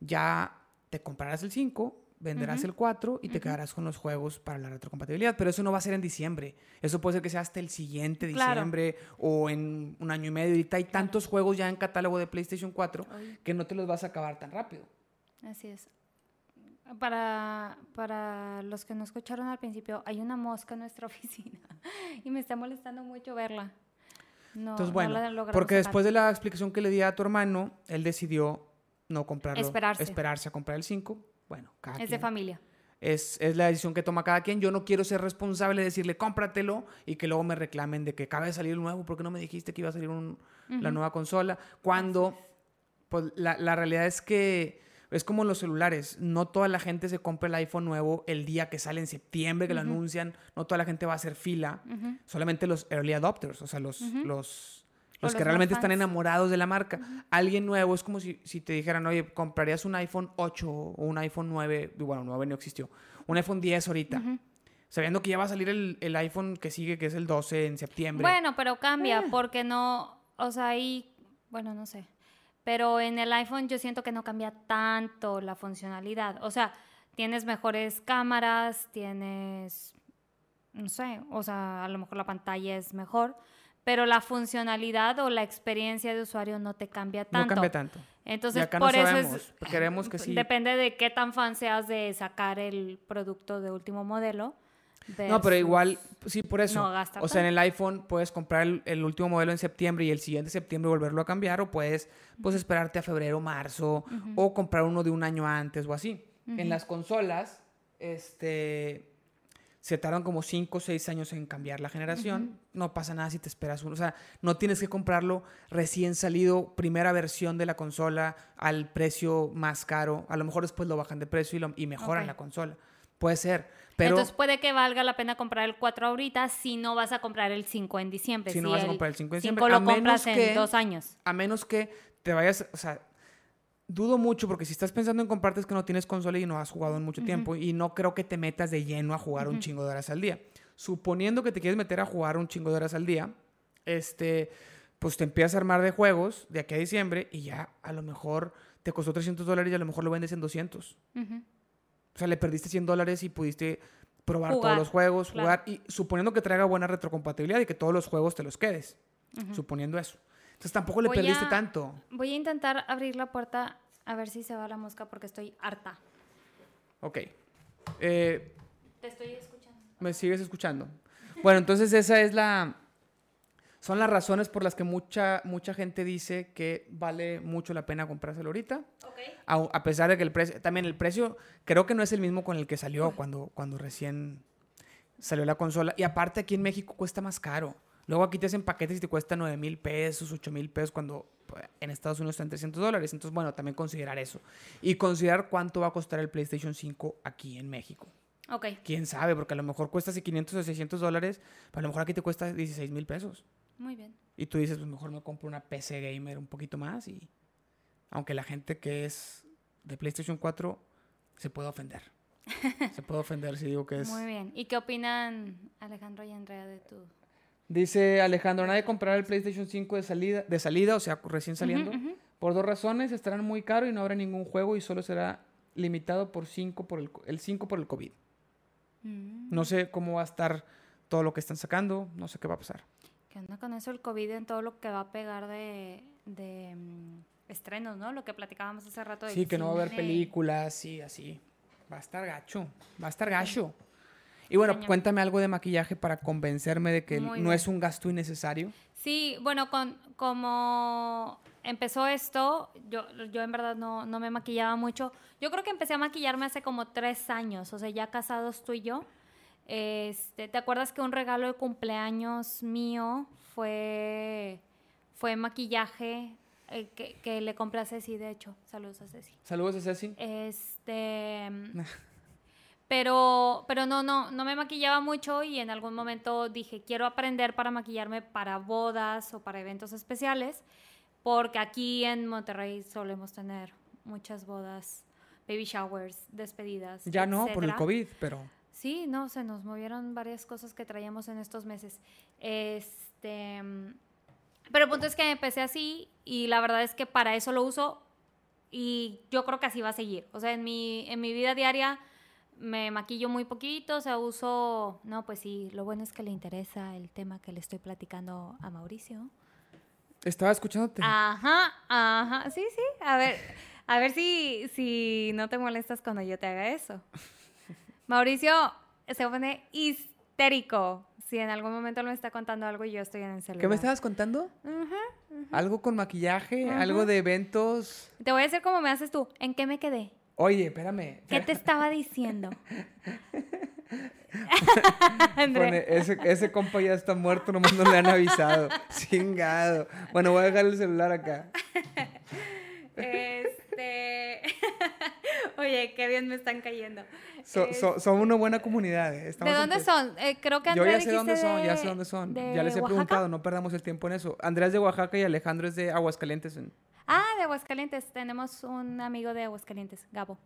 ya te comprarás el 5, venderás el 4 y te quedarás con los juegos para la retrocompatibilidad. Pero eso no va a ser en diciembre. Eso puede ser que sea hasta el siguiente Claro. diciembre o en un año y medio. Ahorita hay tantos juegos ya en catálogo de PlayStation 4 Ay, que no te los vas a acabar tan rápido. Así es. Para, para los que no escucharon al principio, hay una mosca en nuestra oficina y me está molestando mucho verla. No, Entonces, no bueno, logramos porque después de la explicación que le di a tu hermano, él decidió no comprarlo. Esperarse. Esperarse a comprar el 5. Bueno, cada Es de familia. Es, es la decisión que toma cada quien. Yo no quiero ser responsable de decirle cómpratelo y que luego me reclamen de que acaba de salir el nuevo, ¿por qué no me dijiste que iba a salir un- la nueva consola? Cuando, pues la, la realidad es que es como los celulares. No toda la gente se compra el iPhone nuevo el día que sale en septiembre, que lo anuncian. No toda la gente va a hacer fila. Solamente los early adopters, o sea, los, los, los los que realmente están enamorados de la marca. Alguien nuevo es como si, si te dijeran, oye, comprarías un iPhone 8 o un iPhone 9, bueno, 9 no existió, un iPhone 10 ahorita, Ujú. sabiendo que ya va a salir el, el iPhone que sigue, que es el 12 en septiembre. Bueno, pero cambia Eh. porque no, o sea, ahí, bueno, no sé. Pero en el iPhone yo siento que no cambia tanto la funcionalidad. O sea, tienes mejores cámaras, tienes, no sé, o sea, a lo mejor la pantalla es mejor, pero la funcionalidad o la experiencia de usuario no te cambia tanto. no cambia tanto. Entonces, acá no por eso sabemos, es, queremos que sí. depende de qué tan fan seas de sacar el producto de último modelo. No, pero igual, sí, por eso. no gasta o sea, en el iPhone puedes comprar el, el último modelo en septiembre y el siguiente septiembre volverlo a cambiar o puedes pues, esperarte a febrero, marzo o comprar uno de un año antes o así. En Ujú. las consolas, este, se tardan como 5 o 6 años en cambiar la generación. No pasa nada si te esperas uno. O sea, no tienes que comprarlo recién salido, primera versión de la consola al precio más caro. A lo mejor después lo bajan de precio y, lo- y mejoran la consola. Puede ser. Pero Entonces puede que valga la pena comprar el 4 ahorita si no vas a comprar el 5 en diciembre. Si no vas a comprar el 5 en 5 diciembre, lo a menos compras en que- dos años. a menos que te vayas, o sea, dudo mucho porque si estás pensando en comprarte es que no tienes consola y no has jugado en mucho Ujú. tiempo y no creo que te metas de lleno a jugar un Ujú. chingo de horas al día. Suponiendo que te quieres meter a jugar un chingo de horas al día, este, pues te empiezas a armar de juegos de aquí a diciembre y ya a lo mejor te costó 300 dólares y a lo mejor lo vendes en 200. Ujú. O sea, le perdiste 100 dólares y pudiste probar Jugar, todos los juegos, claro. jugar y suponiendo que traiga buena retrocompatibilidad y que todos los juegos te los quedes, suponiendo eso. Entonces tampoco le Voy perdiste a- tanto. Voy a intentar abrir la puerta a ver si se va la mosca porque estoy harta. Ok. Eh, Te estoy escuchando. ¿Me sigues escuchando? Bueno, entonces esa es la... Son las razones por las que mucha, mucha gente dice que vale mucho la pena comprárselo ahorita. Ok. A, a pesar de que el precio... También el precio creo que no es el mismo con el que salió cuando, cuando recién salió la consola. Y aparte aquí en México cuesta más caro. Luego aquí te hacen paquetes y te cuesta 9 mil pesos, 8 mil pesos cuando pues, en Estados Unidos están 300 dólares. Entonces, bueno, también considerar eso. Y considerar cuánto va a costar el PlayStation 5 aquí en México. Ok. quién sabe, porque a lo mejor cuesta así 500 o 600 dólares, pero a lo mejor aquí te cuesta 16 mil pesos. Muy bien. Y tú dices, pues mejor me compro una PC gamer un poquito más y aunque la gente que es de PlayStation 4 se puede ofender. se puede ofender si digo que es... Muy bien. ¿Y qué opinan Alejandro y Andrea de tu? Dice Alejandro, nadie comprará el PlayStation 5 de salida, de salida, o sea, recién saliendo, Ujú, ujú. por dos razones, estarán muy caro y no habrá ningún juego y solo será limitado por 5 por el, el 5 por el COVID. Mm. No sé cómo va a estar todo lo que están sacando, no sé qué va a pasar. ¿Qué onda con eso el COVID en todo lo que va a pegar de, de mm, estrenos, ¿no? Lo que platicábamos hace rato. del Sí, que no va a haber películas, sí, así. Va a estar gacho, va a estar gacho. Y bueno, Cañón. cuéntame algo de maquillaje para convencerme de que Muy no bien. es un gasto innecesario. Sí, bueno, con, como empezó esto, yo, yo en verdad no, no me maquillaba mucho. Yo creo que empecé a maquillarme hace como tres años, o sea, ya casados tú y yo. Este, ¿Te acuerdas que un regalo de cumpleaños mío fue, fue maquillaje? eh, que, que le compré a Ceci, de hecho. Saludos a Ceci. Saludos a Ceci. Este. Pero, pero no, no, no me maquillaba mucho y en algún momento dije, quiero aprender para maquillarme para bodas o para eventos especiales, porque aquí en Monterrey solemos tener muchas bodas, baby showers, despedidas. Ya no, por el. COVID, pero... Sí, no, se nos movieron varias cosas que traíamos en estos meses. Este, pero el punto es que empecé así y la verdad es que para eso lo uso y yo creo que así va a seguir. O sea, en mi, en mi vida diaria me maquillo muy poquito, o sea, uso, no, pues sí, lo bueno es que le interesa el tema que le estoy platicando a Mauricio. Estaba escuchándote. Ajá, ajá, sí, sí, a ver, a ver si, si no te molestas cuando yo te haga eso. Mauricio se pone histérico si en algún momento me está contando algo y yo estoy en el celular. ¿Qué me estabas contando? ¿Algo con maquillaje? ¿Algo de eventos? Te voy a decir como me haces tú. ¿En qué me quedé? Oye, espérame. ¿Qué te estaba diciendo? Pone, ese, ese compa ya está muerto, nomás no le han avisado. Chingado. Bueno, voy a dejar el celular acá. Este. Oye, qué bien me están cayendo. So- so- son una buena comunidad. eh. ¿De dónde son? Eh, creo que Yo Andrea ya sé dónde son, ya sé dónde son. Ya les he Oaxaca. preguntado, no perdamos el tiempo en eso. Andrea es de Oaxaca y Alejandro es de Aguascalientes. en- Ah, de Aguascalientes. Tenemos un amigo de Aguascalientes, Gabo.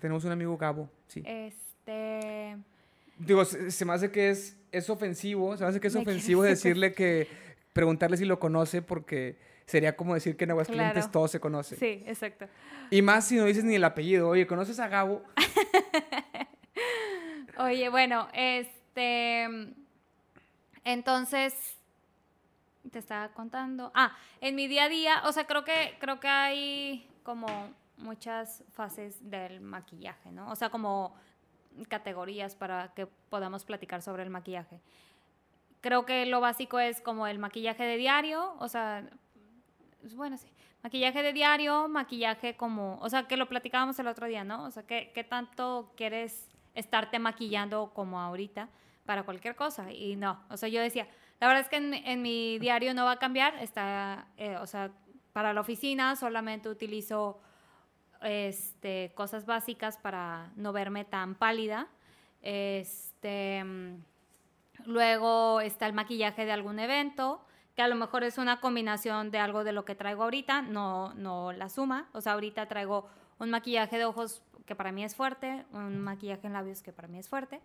Tenemos un amigo Gabo, sí. Este. Digo, se, se me hace que es, es ofensivo, se me hace que es Me ofensivo decirle que, preguntarle si lo conoce porque sería como decir que en Aguascalientes Claro. todo se conoce. Sí, exacto. Y más si no dices ni el apellido. Oye, ¿conoces a Gabo? Oye, bueno, este. Entonces. Te estaba contando. Ah, en mi día a día, o sea, creo que, creo que hay como muchas fases del maquillaje, ¿no? O sea, como categorías para que podamos platicar sobre el maquillaje. Creo que lo básico es como el maquillaje de diario, o sea, es bueno, sí. Maquillaje de diario, maquillaje como, o sea, que lo platicábamos el otro día, ¿no? O sea, ¿qué, qué tanto quieres estarte maquillando como ahorita para cualquier cosa? Y no, o sea, yo decía, la verdad es que en, en mi diario no va a cambiar, está, eh, o sea, para la oficina solamente utilizo este, cosas básicas para no verme tan pálida. Este, luego está el maquillaje de algún evento, que a lo mejor es una combinación de algo de lo que traigo ahorita, no, no la suma. O sea, ahorita traigo un maquillaje de ojos que para mí es fuerte, un maquillaje en labios que para mí es fuerte.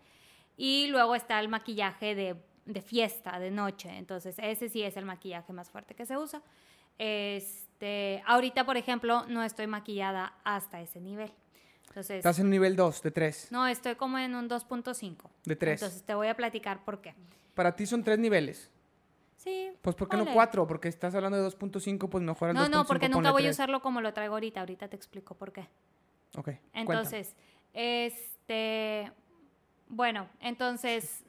Y luego está el maquillaje de, de fiesta, de noche. Entonces, ese sí es el maquillaje más fuerte que se usa. Este, ahorita, por ejemplo, no estoy maquillada hasta ese nivel. Entonces, Estás en un nivel 2, de 3. no, estoy como en un 2.5. De 3. Entonces, te voy a platicar por qué. Para ti son 3 niveles. Sí. Pues ¿por qué no. 4? Porque estás hablando de 2.5, pues mejor el No, 2.5 no, porque nunca voy a tres. usarlo como lo traigo ahorita. Ahorita te explico por qué. Ok. Entonces, este. Bueno, entonces.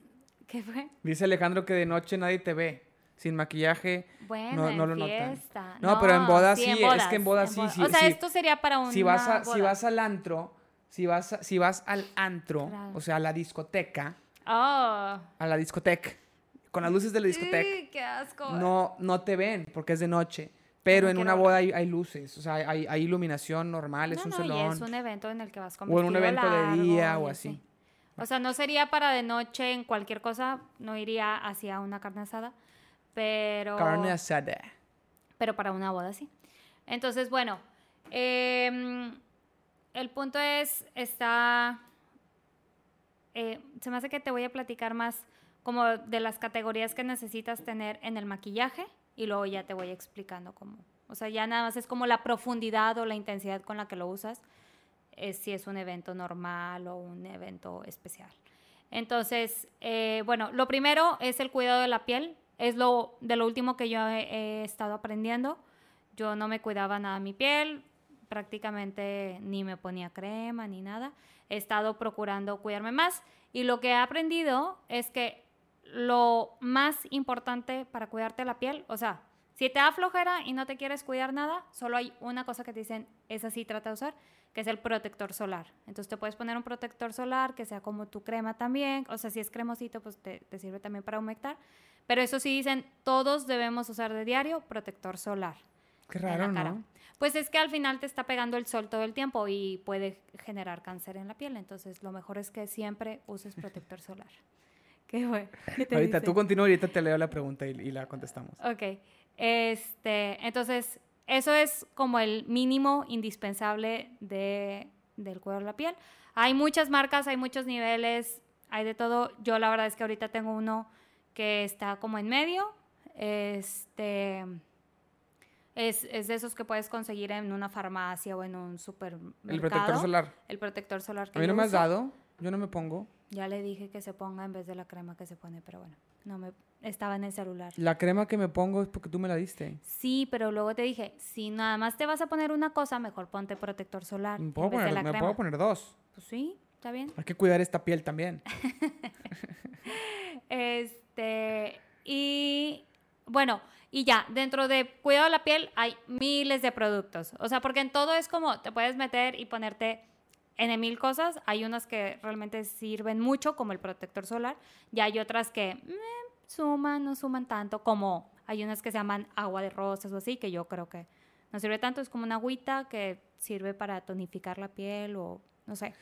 ¿Qué fue? Dice Alejandro que de noche nadie te ve. Sin maquillaje. Bueno, No- no en lo notan. No, pero en bodas sí, en es que en bodas sí, sí, O sea, sí. esto sería para un. si, vas a- si vas al antro, si vas, a- si vas al antro, Claro. o sea, a la discoteca, Oh. a la discoteca, con las luces de la discoteca, Uy, qué asco. no, no te ven porque es de noche. Pero en una boda hay, hay luces, o sea, hay, hay iluminación normal, es un no, salón. Y es un evento en el que vas con O en un evento de largo día y o así. O sea, no sería para de noche en cualquier cosa, no iría hacia una carne asada, pero... Carne asada. pero para una boda sí. Entonces, bueno, em, el punto es, está, eh, se me hace que te voy a platicar más como de las categorías que necesitas tener en el maquillaje y luego ya te voy explicando cómo. O sea, ya nada más es como la profundidad o la intensidad con la que lo usas, es si es un evento normal o un evento especial. Entonces, eh, bueno, lo primero es el cuidado de la piel. Es lo de lo último que yo he, estado aprendiendo. Yo no me cuidaba nada mi piel, prácticamente ni me ponía crema ni nada. He estado procurando cuidarme más y lo que he aprendido es que lo más importante para cuidarte la piel, o sea, si te da flojera y no te quieres cuidar nada, solo hay una cosa que te dicen, esa sí trata de usar, que es el protector solar. Entonces te puedes poner un protector solar que sea como tu crema también, o sea, si es cremosito, pues te, te sirve también para humectar. Pero eso sí dicen, todos debemos usar de diario protector solar. Qué raro. ¿no? Pues es que al final te está pegando el sol todo el tiempo y puede generar cáncer en la piel. Entonces, lo mejor es que siempre uses protector solar. ¿Qué te Ahorita dice? tú continúa, ahorita te leo la pregunta y, y la contestamos. Ok. Este, entonces, eso es como el mínimo indispensable de, del cuidado de la piel. Hay muchas marcas, hay muchos niveles, hay de todo. Yo la verdad es que ahorita tengo uno que está como en medio. Este, es, es de esos que puedes conseguir en una farmacia o en un supermercado. El protector solar. El protector solar que A mí no me has uso. dado, yo no me pongo. Ya le dije que se ponga en vez de la crema que se pone, pero bueno, no me estaba en el celular. La crema que me pongo es porque tú me la diste. Sí, pero luego te dije, si nada más te vas a poner una cosa, mejor ponte protector solar Me poner, puedo poner dos. Pues sí, está bien. Hay que cuidar esta piel también. Este, y bueno, y ya, dentro de cuidado de la piel hay miles de productos. O sea, porque en todo es como te puedes meter y ponerte en mil cosas. Hay unas que realmente sirven mucho, como el protector solar, y hay otras que mm, suman, no suman tanto, como hay unas que se llaman agua de rosas o así, que yo creo que no sirve tanto. Es como una agüita que sirve para tonificar la piel o no sé.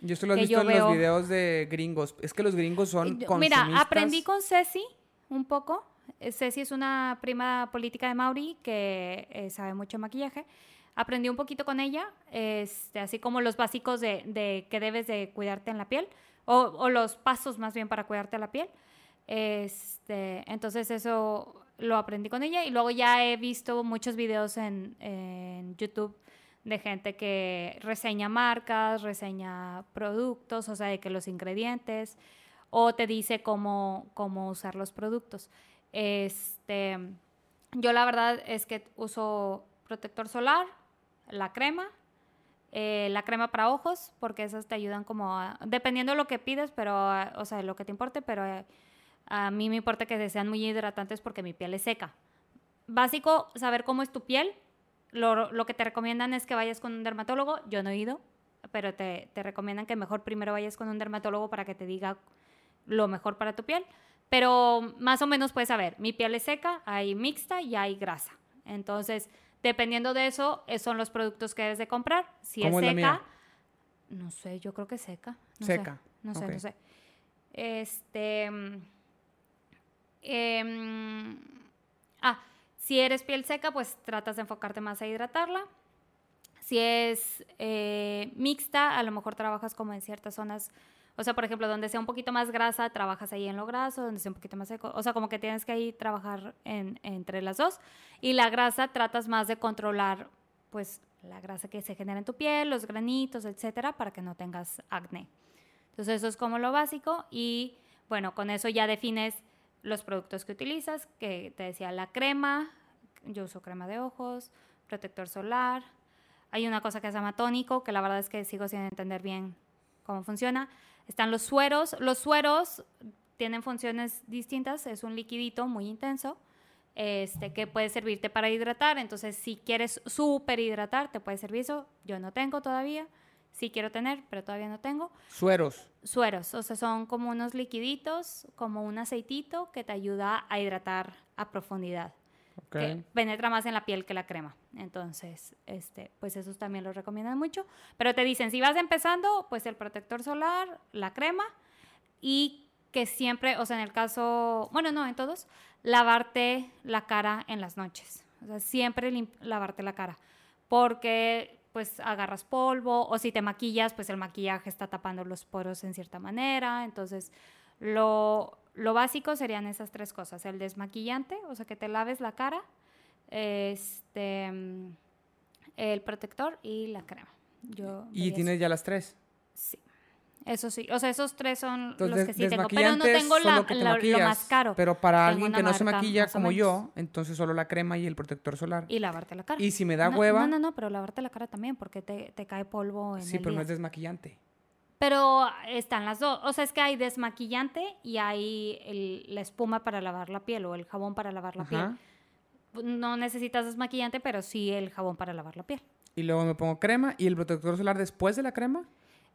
Yo esto lo he visto en veo- los videos de gringos. Es que los gringos son consumistas. Mira, aprendí con Ceci un poco. Eh, Ceci es una prima política de Mauri que eh, sabe mucho maquillaje. Aprendí un poquito con ella, este, así como los básicos de, de que debes de cuidarte en la piel, o, o los pasos más bien para cuidarte la piel. Este, entonces eso lo aprendí con ella y luego ya he visto muchos videos en, YouTube de gente que reseña marcas, reseña productos, o sea, de que los ingredientes, o te dice cómo, cómo usar los productos. Este, yo la verdad es que uso protector solar, la crema, eh, la crema para ojos, porque esas te ayudan como a, dependiendo de lo que pides, pero, o sea, de lo que te importe, pero eh, a mí me importa que sean muy hidratantes porque mi piel es seca. Básico, saber cómo es tu piel. Lo, lo que te recomiendan es que vayas con un dermatólogo. Yo no he ido, pero te, te recomiendan que mejor primero vayas con un dermatólogo para que te diga lo mejor para tu piel. Pero más o menos puedes saber, mi piel es seca, hay mixta y hay grasa. Entonces, dependiendo de eso, son los productos que debes de comprar. Si es ¿Cómo es la seca, mía? no sé, yo creo que seca. No sé, Seca, no sé, no sé. Este. Em, ah, si eres piel seca, pues tratas de enfocarte más a hidratarla. Si es eh, mixta, a lo mejor trabajas como en ciertas zonas. O sea, por ejemplo, donde sea un poquito más grasa, trabajas ahí en lo graso, donde sea un poquito más seco. O sea, como que tienes que ahí trabajar en- entre las dos. Y la grasa tratas más de controlar, pues, la grasa que se genera en tu piel, los granitos, etcétera, para que no tengas acné. Entonces, eso es como lo básico. Y bueno, con eso ya defines los productos que utilizas, que te decía la crema, yo uso crema de ojos, protector solar. Hay una cosa que se llama tónico, que la verdad es que sigo sin entender bien cómo funciona. Están los sueros. Los sueros tienen funciones distintas. Es un liquidito muy intenso este, que puede servirte para hidratar. Entonces, si quieres súper hidratar, te puede servir eso. Yo no tengo todavía. Sí quiero tener, pero todavía no tengo. Sueros. Sueros, o sea, son como unos liquiditos, como un aceitito que te ayuda a hidratar a profundidad. Ok. Que penetra más en la piel que la crema. Entonces, este, pues esos también los recomiendan mucho. Pero te dicen, si vas empezando, pues el protector solar, la crema y que siempre, o sea, en el caso, bueno, no, en todos, lavarte la cara en las noches. O sea, siempre lavarte la cara. Porque pues agarras polvo o si te maquillas, pues el maquillaje está tapando los poros en cierta manera. Entonces, lo, lo básico serían esas tres cosas. El desmaquillante, o sea, que te laves la cara, este, el protector y la crema. Yo Y tienes ya las tres. Sí. Eso sí, o sea, esos tres son Entonces, los que sí tengo, pero no tengo la, te la- lo más caro. Pero para Tengo alguien que no se maquilla como yo, entonces solo la crema y el protector solar. Y lavarte la cara. Y si me da no, hueva- No, no, no, pero lavarte la cara también, porque te, te cae polvo en sí, el pero no día. es desmaquillante. Pero están las dos. O sea, es que hay desmaquillante y hay el- la espuma para lavar la piel o el jabón para lavar la Ajá. piel. No necesitas desmaquillante, pero sí el jabón para lavar la piel. Y luego me pongo crema y el protector solar después de la crema.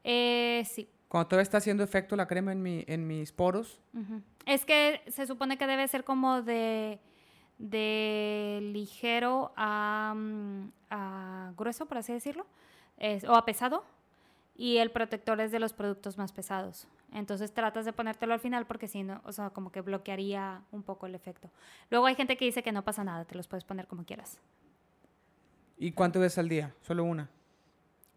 Eh, sí. Cuando todavía está haciendo efecto la crema en, mi, en mis poros. Es que se supone que debe ser como de de ligero a, mm, a grueso, por así decirlo, es- o a pesado, y el protector es de los productos más pesados. Entonces tratas de ponértelo al final porque si no, o sea, como que bloquearía un poco el efecto. Luego hay gente que dice que no pasa nada, te los puedes poner como quieras. ¿Y cuánto ves al día? Solo una.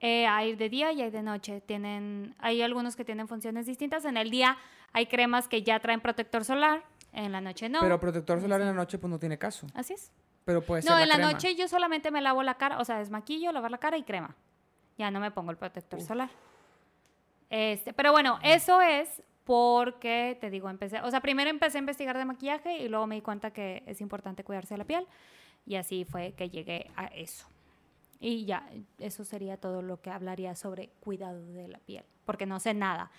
Eh, hay de día y hay de noche. Tienen, hay algunos que tienen funciones distintas. En el día hay cremas que ya traen protector solar, en la noche no. Pero protector solar en la noche pues no tiene caso. Así es. Pero puede ser No, en la crema. noche yo solamente me lavo la cara, o sea, desmaquillo, lavar la cara y crema. Ya no me pongo el protector solar. Este, pero bueno, eso es porque, te digo, empecé, o sea, primero empecé a investigar de maquillaje y luego me di cuenta que es importante cuidarse de la piel y así fue que llegué a eso. Y ya, eso sería todo lo que hablaría sobre cuidado de la piel, porque no sé nada.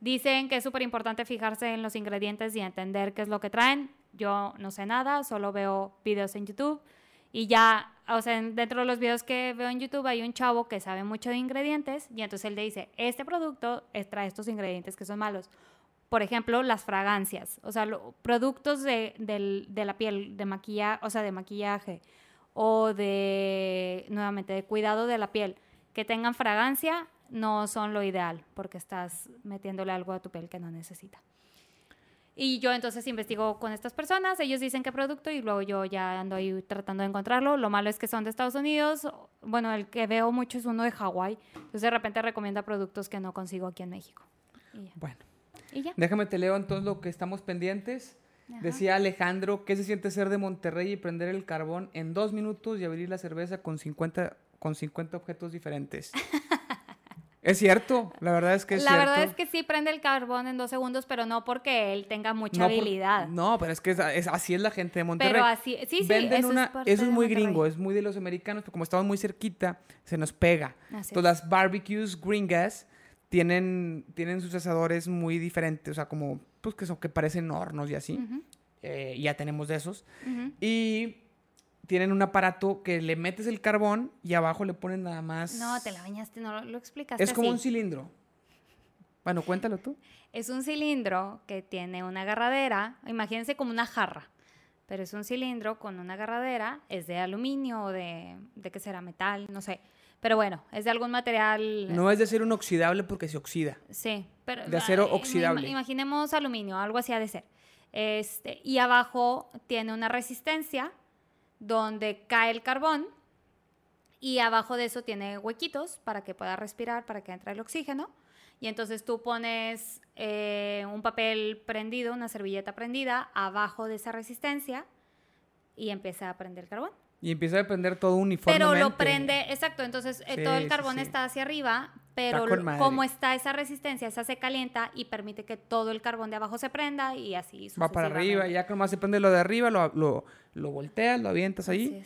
Dicen que es súper importante fijarse en los ingredientes y entender qué es lo que traen. Yo no sé nada, solo veo videos en YouTube y ya, o sea, en- dentro de los videos que veo en YouTube hay un chavo que sabe mucho de ingredientes y entonces él le dice, este producto trae estos ingredientes que son malos. Por ejemplo, las fragancias, o sea, productos de, del- de la piel, de maquillaje, o sea, de maquillaje o de, nuevamente, de cuidado de la piel, que tengan fragancia no son lo ideal porque estás metiéndole algo a tu piel que no necesita. Y yo entonces investigo con estas personas, ellos dicen qué producto y luego yo ya ando ahí tratando de encontrarlo. Lo malo es que son de Estados Unidos, bueno, el que veo mucho es uno de Hawái, entonces de repente recomienda productos que no consigo aquí en México. Y. Bueno, Y ya. déjame te leo entonces lo que estamos pendientes. Ajá. Decía Alejandro, ¿qué se siente ser de Monterrey y prender el carbón en dos minutos y abrir la cerveza con 50, con 50 objetos diferentes? es cierto, la verdad es que es La cierto. verdad es que sí prende el carbón en dos segundos, pero no porque él tenga mucha No por- habilidad. no, pero es que es- es- así es la gente de Monterrey. pero así, sí, sí, Venden eso una, es parte eso es de muy Monterrey. gringo, es muy de los americanos, pero como estamos muy cerquita, se nos pega. Así Entonces las barbecues gringas tienen, tienen sus asadores muy diferentes, o sea, como, pues que son, que parecen hornos y así. Eh, ya tenemos de esos. Y tienen un aparato que le metes el carbón y abajo le ponen nada más. No, te la bañaste, no lo, lo explicaste Es como así. un cilindro. Bueno, cuéntalo tú. Es un cilindro que tiene una agarradera, imagínense como una jarra, pero es un cilindro con una agarradera, es de aluminio o de, de qué será, metal, no sé. Pero bueno, es de algún material. No es de ser un oxidable porque se oxida. Sí, pero. De acero ah, oxidable. ima- Imaginemos aluminio, algo así ha de ser. Este, y abajo tiene una resistencia donde cae el carbón y abajo de eso tiene huequitos para que pueda respirar, para que entre el oxígeno. Y entonces tú pones eh, un papel prendido, una servilleta prendida, abajo de esa resistencia y empieza a prender el carbón. Y empieza a prender todo Pero uniformemente. lo prende, exacto, entonces eh, Sí, todo el carbón sí. está hacia arriba, pero Está como está esa resistencia, esa se calienta y permite que todo el carbón de abajo se prenda y así Va para arriba, ya que nomás se prende lo de arriba, lo, lo, lo volteas, lo avientas ahí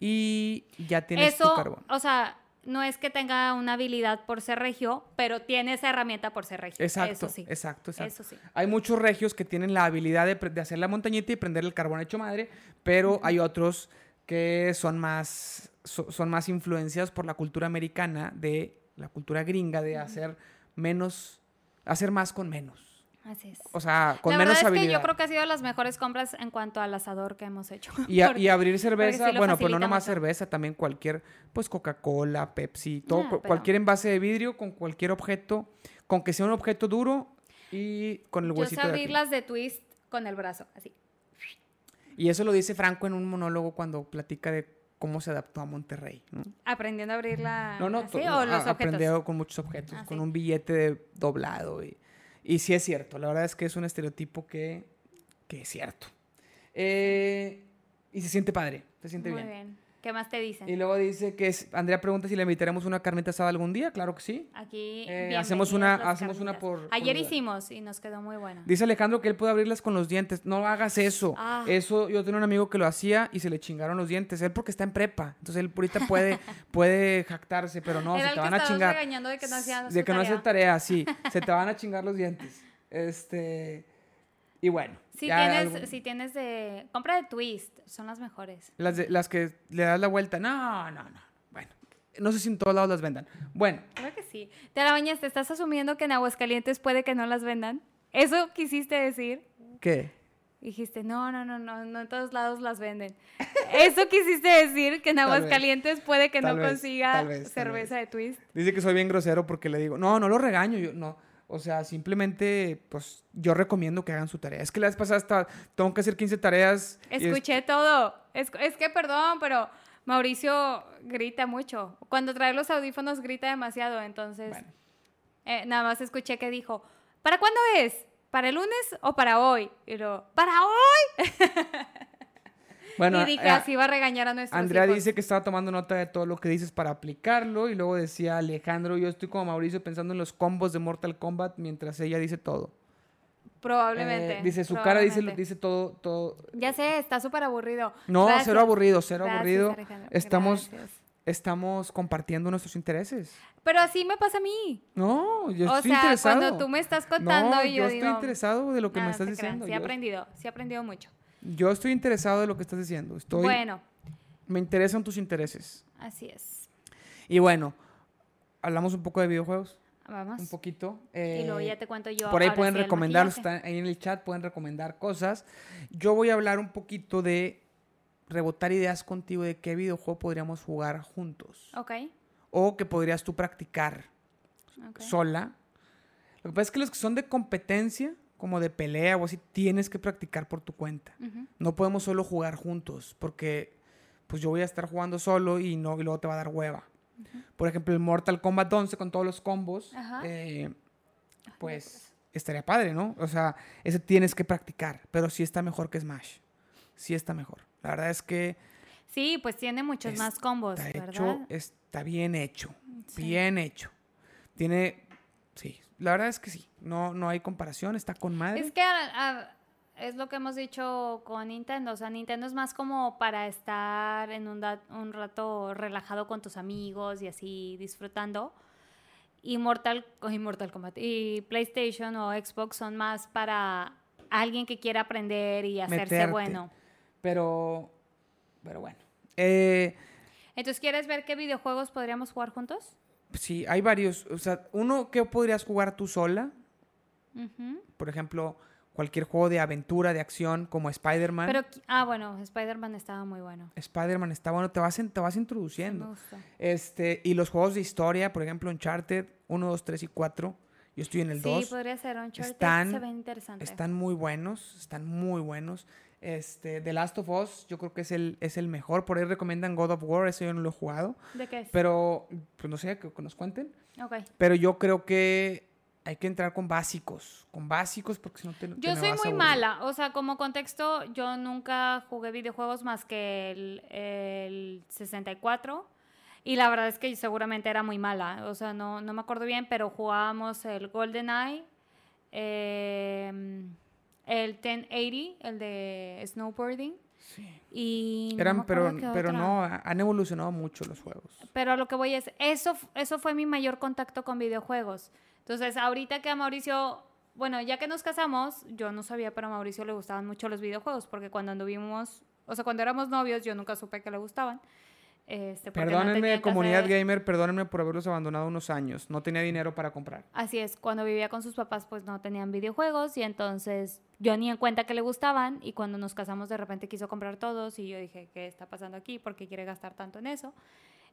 y ya tienes Eso, tu carbón. o sea, no es que tenga una habilidad por ser regio, pero tiene esa herramienta por ser regio. Exacto, Eso sí. exacto, exacto. Eso sí. Hay muchos regios que tienen la habilidad de, de hacer la montañita y prender el carbón hecho madre, pero hay otros que son más, so- son más influenciados por la cultura americana, de la cultura gringa, de hacer menos, hacer más con menos. Así es. O sea, con la menos verdad es habilidad. que yo creo que ha sido las mejores compras en cuanto al asador que hemos hecho. Y, a- Porque- y abrir cerveza, sí bueno, pues no nomás mucho. cerveza, también cualquier, pues Coca-Cola, Pepsi, todo, pero- cualquier envase de vidrio con cualquier objeto, con que sea un objeto duro y con el yo sé huesito de aquí. abrirlas de twist con el brazo, así. Y eso lo dice Franco en un monólogo cuando platica de cómo se adaptó a Monterrey. ¿no? Aprendiendo a abrirla No, no, así, o a- los objetos. aprendió con muchos objetos, Ah, con un billete doblado. Y, y sí es cierto, la verdad es que es un estereotipo que, que es cierto. Eh, y se siente padre, se siente Muy bien. bien. ¿Qué más te dicen? Y luego dice que es- Andrea pregunta si le invitaremos una carnita asada algún día, claro que sí. Aquí Eh, hacemos una- hacemos una por- Ayer por- hicimos y nos quedó muy buena. Dice Alejandro que él puede abrirlas con los dientes. No hagas eso. Ah. Eso, yo tenía un amigo que lo hacía y se le chingaron los dientes. Él porque está en prepa. Entonces él ahorita puede, puede jactarse, pero no, Era se te van a chingar. de que no de que no hace tarea, sí. se te van a chingar los dientes. Este. Y bueno. Si tienes, algo- si tienes de... Compra de twist, son las mejores. las, de- las que le das la vuelta. No, no, no. Bueno. No sé si en todos lados las vendan. Bueno, Creo que sí. Te la bañas, ¿te estás asumiendo que en Aguascalientes puede que no las vendan? ¿Eso quisiste decir? ¿qué? Dijiste, no, no, no, no, no en todos lados las venden. Eso quisiste decir, que en. Aguascalientes puede que Tal no vez, consiga vez, cerveza de twist. Dice que soy bien grosero porque le digo, no, no lo regaño, yo no. O sea, simplemente, pues, yo recomiendo que hagan su tarea. Es que la vez pasada hasta tengo que hacer 15 tareas. es- Escuché todo. Es, es que, perdón, pero Mauricio grita mucho. Cuando trae los audífonos grita demasiado, entonces... Bueno. eh, nada más escuché que dijo, ¿para cuándo es? ¿Para el lunes o para hoy? Y luego, ¿para hoy? Bueno, y dije, eh, así va a regañar a nuestros Andrea hijos. dice que estaba tomando nota de todo lo que dices para aplicarlo. Y luego decía Alejandro, yo estoy como Mauricio pensando en los combos de Mortal Kombat mientras ella dice todo. Probablemente. Eh, dice, su cara dice, probablemente. dice todo, todo. Ya sé, está súper aburrido. No, Gracias. cero aburrido, cero Gracias, aburrido. Alejandro, Estamos, gracias. estamos compartiendo nuestros intereses. Pero así me pasa a mí. No, yo o estoy sea, interesado. cuando tú me estás contando no, y yo, yo estoy digo, interesado de lo que me "Nada, estás se crean". diciendo. Sí he aprendido, sí he aprendido mucho. Yo estoy interesado de lo que estás diciendo. Estoy, Bueno, Me interesan tus intereses. así es. Y bueno, hablamos un poco de videojuegos. Vamos. Un poquito. y luego eh, ya te cuento yo. Por ahí pueden sí recomendar, maquillaje. está ahí en el chat, pueden recomendar cosas. Yo voy a hablar un poquito de rebotar ideas contigo de qué videojuego podríamos jugar juntos. Ok. O que podrías tú practicar sola. Lo que pasa es que los que son de competencia, como de pelea o así, tienes que practicar por tu cuenta. No podemos solo jugar juntos, porque pues yo voy a estar jugando solo y, no, y luego te va a dar hueva. Por ejemplo, el Mortal Kombat 11 con todos los combos, eh, pues estaría padre, ¿no? O sea, ese tienes que practicar, pero sí está mejor que Smash. Sí está mejor. La verdad es que Sí, pues tiene muchos más combos, ¿verdad? hecho, está bien hecho. Sí. Bien hecho. Tiene, sí, la verdad es que sí. No, no hay comparación, está con madre. Es que a- a- es lo que hemos dicho con Nintendo. O sea, Nintendo es más como para estar en un, da- un rato relajado con tus amigos y así disfrutando. Y Mortal, y Mortal Kombat y PlayStation o Xbox son más para alguien que quiera aprender y hacerse Meterte. bueno. Pero, pero bueno. Eh, Entonces, ¿quieres ver qué videojuegos podríamos jugar juntos? Sí, hay varios. O sea, uno que podrías jugar tú sola. Por ejemplo, cualquier juego de aventura, de acción, como Spider-Man. Pero, ah, bueno, Spider-Man estaba muy bueno. Spider-Man está bueno, te vas, en- te vas Sí, me introduciendo. gustó. Este, y los juegos de historia, por ejemplo, Uncharted 1, 2, 3 y 4. Yo estoy en el Sí, 2. podría ser Uncharted. están- se ve interesante. Están muy buenos, están muy buenos. Este, The Last of Us, yo creo que es el, es el mejor. Por ahí recomiendan God of War, ese yo no lo he jugado. ¿De qué es? Pero, pues no sé, que, que nos cuenten. Ok. Pero yo creo que hay que entrar con básicos. Con básicos, porque si no te. te Yo me soy vas muy mala, o sea, como contexto, yo nunca jugué videojuegos más que el, el 64 y la verdad es que seguramente era muy mala, o sea, no, no me acuerdo bien, pero jugábamos el GoldenEye, eh, el 1080, el de snowboarding Sí. y... no Eran, pero, pero otra. no, ha- han evolucionado mucho los juegos. Pero a lo que voy es, eso, eso fue mi mayor contacto con videojuegos. Entonces, ahorita que a Mauricio, bueno, ya que nos casamos, yo no sabía, pero a Mauricio le gustaban mucho los videojuegos, porque cuando anduvimos, o sea, cuando éramos novios, yo nunca supe que le gustaban. Este, no Perdónenme, comunidad de- gamer, perdónenme por haberlos abandonado unos años. No tenía dinero para comprar. Así es, cuando vivía con sus papás, pues no tenían videojuegos y entonces yo ni en cuenta que le gustaban y cuando nos casamos de repente quiso comprar todos y yo dije, ¿qué está pasando aquí? ¿Por qué quiere gastar tanto en eso?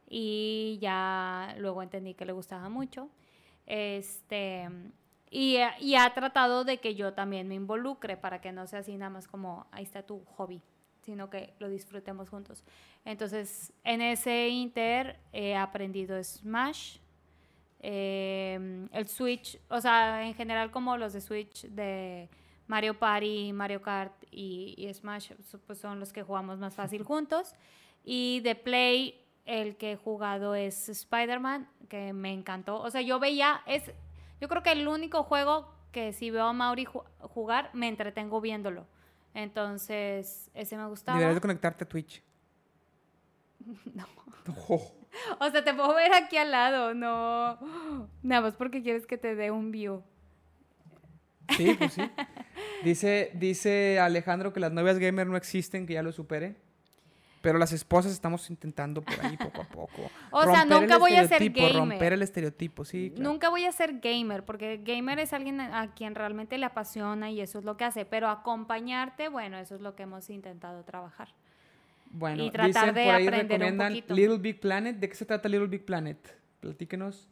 Y ya luego entendí que le gustaba mucho. Este, y, y ha tratado de que yo también me involucre para que no sea así nada más como, ahí está tu hobby, sino que lo disfrutemos juntos. Entonces, en ese inter he aprendido Smash, eh, el Switch, o sea, en general como los de Switch de Mario Party, Mario Kart y, y Smash, pues son los que jugamos más fácil juntos. Y de Play, el que he jugado es Spider-Man, que me encantó. O sea, yo veía, es, yo creo que el único juego que si veo a Mauri ju- jugar, me entretengo viéndolo. Entonces, ese me gustaba. Deberías de conectarte a Twitch. No. Oh. O sea, te puedo ver aquí al lado, no. Nada más porque quieres que te dé un view. Sí, pues sí. Dice, dice Alejandro que las novias gamer no existen, que ya lo supere. Pero las esposas estamos intentando por ahí poco a poco. o sea, Romper el nunca voy a ser estereotipo, gamer. Romper el estereotipo, sí. claro. Nunca voy a ser gamer, porque gamer es alguien a quien realmente le apasiona y eso es lo que hace. Pero acompañarte, bueno, eso es lo que hemos intentado trabajar. Bueno, y tratar dicen de por ahí aprender un recomiendan poquito. Little Big Planet. ¿De qué se trata Little Big Planet? Platíquenos.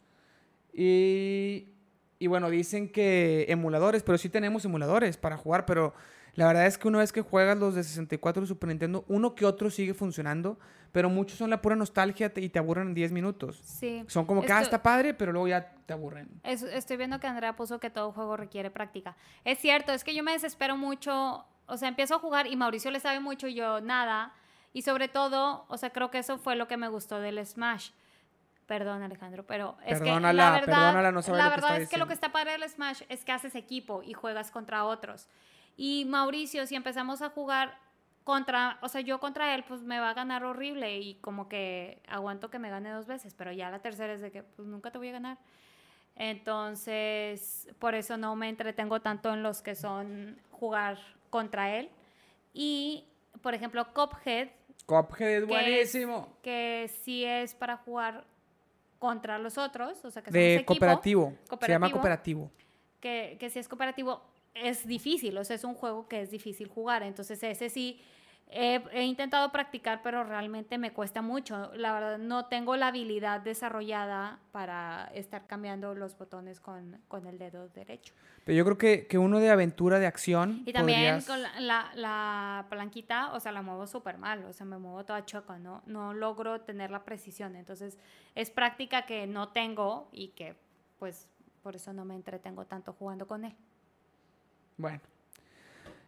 Y, y bueno, dicen que emuladores, pero sí tenemos emuladores para jugar, pero la verdad es que una vez que juegas los de 64 y Super Nintendo, uno que otro sigue funcionando, pero muchos son la pura nostalgia y te aburren en 10 minutos. Sí. Son como que, ah, está padre, pero luego ya te aburren. Es- estoy viendo que Andrea puso que todo juego requiere práctica. Es cierto, es que yo me desespero mucho. O sea, empiezo a jugar y Mauricio le sabe mucho y yo nada. Y sobre todo, o sea, creo que eso fue lo que me gustó del Smash. Perdón, Alejandro, pero es que Perdónala, la verdad, perdónala, no sabe la que verdad es que lo que está padre del Smash es que haces equipo y juegas contra otros. Y Mauricio, si empezamos a jugar contra, o sea, yo contra él, pues me va a ganar horrible y como que aguanto que me gane dos veces, pero ya la tercera es de que pues nunca te voy a ganar. Entonces, por eso no me entretengo tanto en los que son jugar contra él. Y, por ejemplo, Cuphead, Cuphead es que buenísimo. que sí es para jugar contra los otros, o sea, que somos De equipo, cooperativo. Se llama Cooperativo. cooperativo. que, que si es cooperativo, es difícil, o sea, es un juego que es difícil jugar. Entonces, ese sí he, he intentado practicar, pero realmente me cuesta mucho. La verdad, no tengo la habilidad desarrollada para estar cambiando los botones con, con el dedo derecho. Pero yo creo que, que uno de aventura, de acción. Y también podrías- con la, la, la palanquita, o sea, la muevo súper mal, o sea, me muevo toda choca, ¿no? No logro tener la precisión. Entonces, es práctica que no tengo y que, pues, por eso no me entretengo tanto jugando con él. Bueno.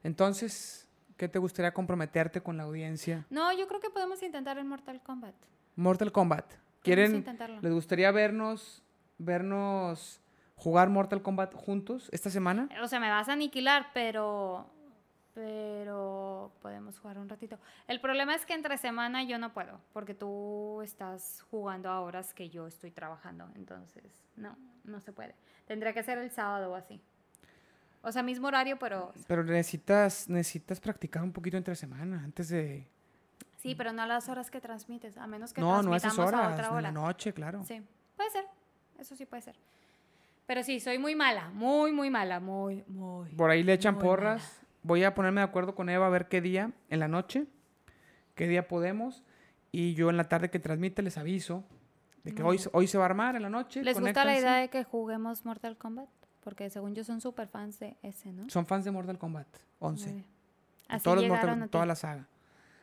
Entonces, ¿qué te gustaría comprometerte con la audiencia? No, yo creo que podemos intentar el Mortal Kombat. Mortal Kombat. ¿Quieren, intentarlo. les gustaría vernos, vernos jugar Mortal Kombat juntos esta semana? O sea, me vas a aniquilar, pero pero podemos jugar un ratito. El problema es que entre semana yo no puedo, porque tú estás jugando a horas que yo estoy trabajando, entonces no, no se puede. Tendría que ser el sábado o así. O sea, mismo horario, pero Pero necesitas, necesitas practicar un poquito entre semana antes de... sí, pero no a las horas que transmites, a menos que No, no a esas transmitamos a horas, otra hora. la noche, claro. Sí, puede ser. Eso sí puede ser. Pero sí, soy muy mala, muy, muy mala, muy, muy. Por ahí le echan porras. Voy a ponerme de acuerdo con Eva a ver qué día en la noche, qué día podemos. Y yo en la tarde que transmite les aviso de que Muy hoy, hoy se va a armar en la noche. ¿Les gusta la idea de que juguemos Mortal Kombat? Porque según yo son súper fans de ese, ¿no? Son fans de Mortal Kombat 11. Muy bien. de Así todos los llegaron Mortal- a toda la saga.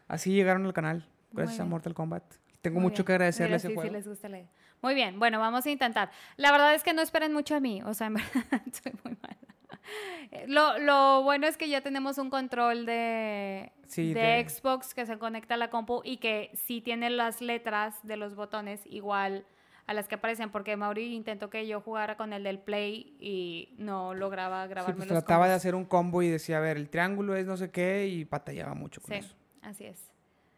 Así llegaron al canal, gracias a. Mortal Kombat. Tengo Muy mucho bien. que agradecerle a ese sí, juego. sí les gusta la idea. Muy bien, bueno, vamos a intentar. La verdad es que no esperen mucho a mí, o sea, en verdad soy muy mala. Eh, Lo, lo bueno es que ya tenemos un control de, Sí, de de- Xbox que se conecta a la compu y que sí tiene las letras de los botones igual a las que aparecen, porque Mauri intentó que yo jugara con el del Play y no lograba Sí, grabarme pues los trataba de hacer un combo y decía, a ver, el triángulo es no sé qué y batallaba mucho con Sí, eso. así es.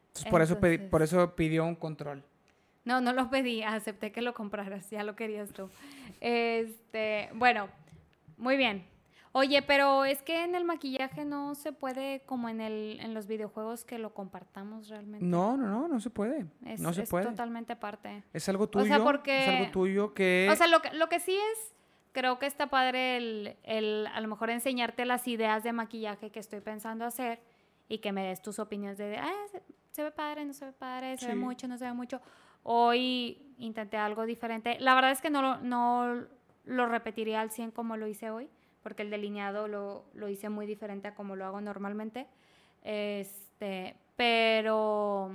Entonces, por, eso pedí- Entonces- por eso pidió un control. No, no lo pedí, acepté que lo compraras, ya lo querías tú. Este, bueno, muy bien. Oye, pero es que en el maquillaje no se puede como en el en los videojuegos que lo compartamos realmente. No, no, no, no se puede. es, no se es puede. totalmente aparte. Es algo tuyo. O sea, porque- Es algo tuyo que... O sea, lo que, lo que sí es, creo que está padre el, el a lo mejor enseñarte las ideas de maquillaje que estoy pensando hacer y que me des tus opiniones de, ah, se, se ve padre, no se ve padre, se ve mucho, no se ve mucho. Hoy intenté algo diferente. La verdad es que no no lo repetiría al 100 como lo hice hoy, porque el delineado lo, lo hice muy diferente a como lo hago normalmente. Este, pero,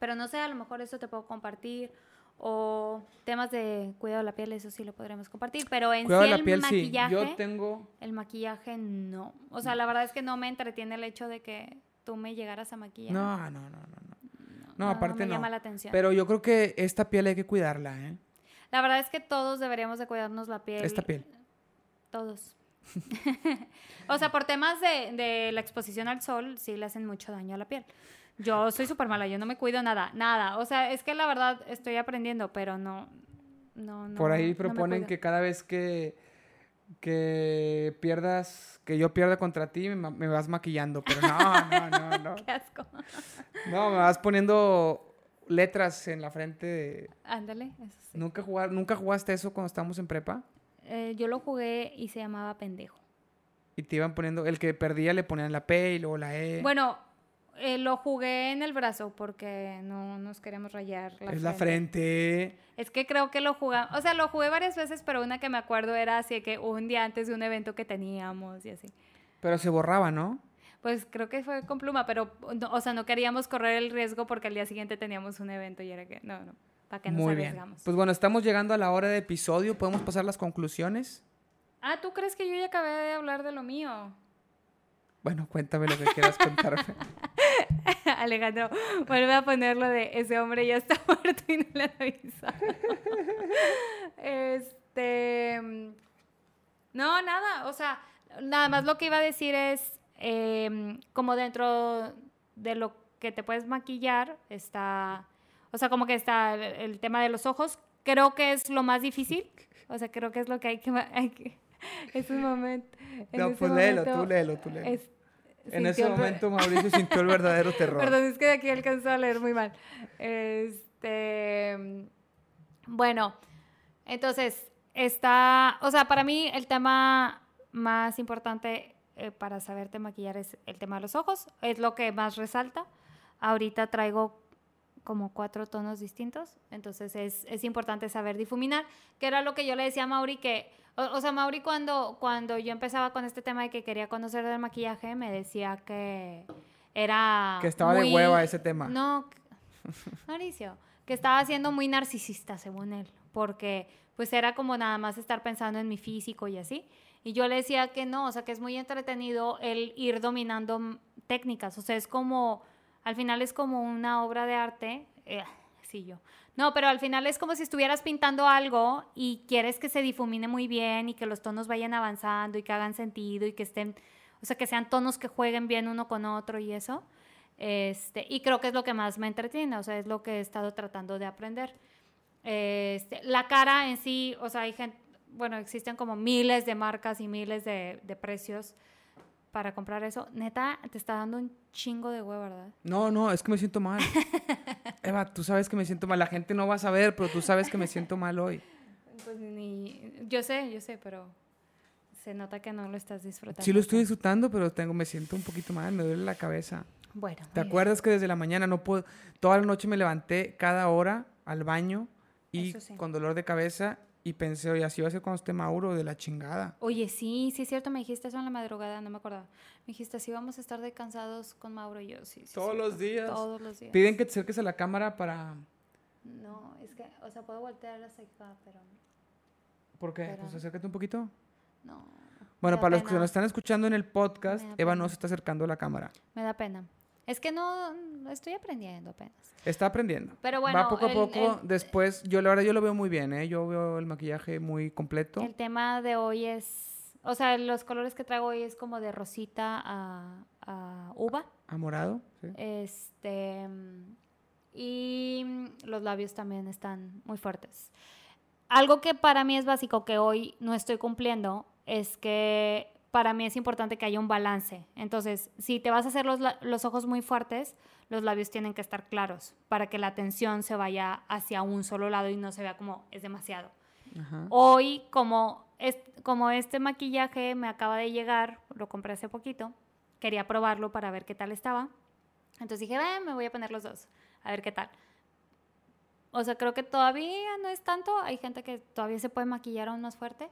pero no sé, a lo mejor eso te puedo compartir. O temas de cuidado de la piel, eso sí lo podremos compartir. Pero en Cuidado sí el la piel, sí. maquillaje, Yo tengo... el maquillaje no. O sea, la verdad es que no me entretiene el hecho de que tú me llegaras a maquillar. No, no, no, no, no. no, no, aparte me no. llama la atención. Pero yo creo que esta piel hay que cuidarla, ¿eh? la verdad es que todos deberíamos de cuidarnos la piel. Esta piel. Todos. o sea, por temas de, de la exposición al sol, sí le hacen mucho daño a la piel. Yo soy súper mala, yo no me cuido nada, nada. O sea, es que la verdad estoy aprendiendo, pero no. no, no Por ahí no proponen cuido. que cada vez que, que pierdas, que yo pierda contra ti, me, me vas maquillando. Pero no, no, no, no. Qué asco. No, me vas poniendo letras en la frente de... Ándale, eso sí. ¿Nunca, jugar, ¿Nunca jugaste eso cuando estábamos en prepa? Eh, yo lo jugué y se llamaba pendejo. Y te iban poniendo... El que perdía le ponían la P y luego la E. Bueno, eh, lo jugué en el brazo porque no nos queríamos rayar la es la frente. Es que creo que lo jugué, o sea, lo jugué varias veces, pero una que me acuerdo era así que un día antes de un evento que teníamos y así. Pero se borraba, ¿no? Pues creo que fue con pluma, pero, no, o sea, no queríamos correr el riesgo porque al día siguiente teníamos un evento y era que, no, no, para que nos Muy. Bien. Pues bueno, estamos llegando a la hora de episodio. ¿Podemos pasar las conclusiones? Ah, ¿tú crees que yo ya acabé de hablar de lo mío? Bueno, cuéntame lo que quieras contarme. Alejandro, vuelve a ponerlo de ese hombre ya está muerto y no le han avisado. este. No, nada. O sea, nada más lo que iba a decir es. em, como dentro de lo que te puedes maquillar, está. O sea, como que está el, el tema de los ojos. Creo que es lo más difícil. O sea, creo que es lo que hay que. hay que- es un momento. en No, pues léelo, momento tú léelo, tú léelo. es- en ese momento Mauricio sintió el verdadero terror. Perdón, es que de aquí alcanzó a leer muy mal. Este. Bueno, entonces, está. O sea, para mí el tema más importante eh, para saberte maquillar es el tema de los ojos. Es lo que más resalta. Ahorita traigo como cuatro tonos distintos, entonces es, es importante saber difuminar, que era lo que yo le decía a Mauri, que, o, o sea, Mauri cuando, cuando yo empezaba con este tema de que quería conocer del maquillaje, me decía que era... Que estaba de muy- hueva ese tema. No, Mauricio, que estaba siendo muy narcisista, según él, porque pues era como nada más estar pensando en mi físico y así. Y yo le decía que no, o sea, que es muy entretenido el ir dominando técnicas, o sea, es como, al final es como una obra de arte, eh, sí yo. No, pero al final es como si estuvieras pintando algo y quieres que se difumine muy bien y que los tonos vayan avanzando y que hagan sentido y que estén, o sea, que sean tonos que jueguen bien uno con otro y eso. Este, y creo que es lo que más me entretiene, o sea, es lo que he estado tratando de aprender. Este, la cara en sí, o sea, hay gente, bueno, existen como miles de marcas y miles de, de precios para comprar eso. Neta, te está dando un chingo de huevo, ¿verdad? No, no, es que me siento mal. Eva, tú sabes que me siento mal. La gente no va a saber, pero tú sabes que me siento mal hoy. Pues ni, yo sé, yo sé, pero se nota que no lo estás disfrutando. Sí lo estoy disfrutando, pero tengo, me siento un poquito mal, me duele la cabeza. Bueno. ¿Te bien. acuerdas que desde la mañana no puedo, toda la noche me levanté cada hora al baño y sí. con dolor de cabeza y pensé, oye, así va a ser cuando esté Mauro de la chingada. Oye, sí, sí es cierto, me dijiste eso en la madrugada, no me acordaba. Me dijiste, sí vamos a estar de cansados con Mauro y yo, sí, sí. Todos los días. Todos los días. Piden que te acerques a la cámara para... No, es que, o sea, puedo voltear hasta acá, pero ¿Por qué? Pero- Pues acércate un poquito. no. Bueno, para los que nos están escuchando en el podcast, Eva no se está acercando a la cámara. Me da pena. Es que no, estoy aprendiendo apenas. Está aprendiendo. Pero bueno, Va poco a el- poco. el- Después, yo la verdad, yo lo veo muy bien, ¿eh? Yo veo el maquillaje muy completo. El tema de hoy es, o sea, los colores que traigo hoy es como de rosita a, a uva. Amorado. ¿sí? Este, y los labios también están muy fuertes. Algo que para mí es básico que hoy no estoy cumpliendo es que para mí es importante que haya un balance. Entonces, si te vas a hacer los, los ojos muy fuertes, los labios tienen que estar claros para que la atención se vaya hacia un solo lado y no se vea como es demasiado. Ajá. Hoy, como, es, como este maquillaje me acaba de llegar, lo compré hace poquito, quería probarlo para ver qué tal estaba. Entonces dije, "Eh, me voy a poner los dos, a ver qué tal. O sea, creo que todavía no es tanto. Hay gente que todavía se puede maquillar aún más fuerte.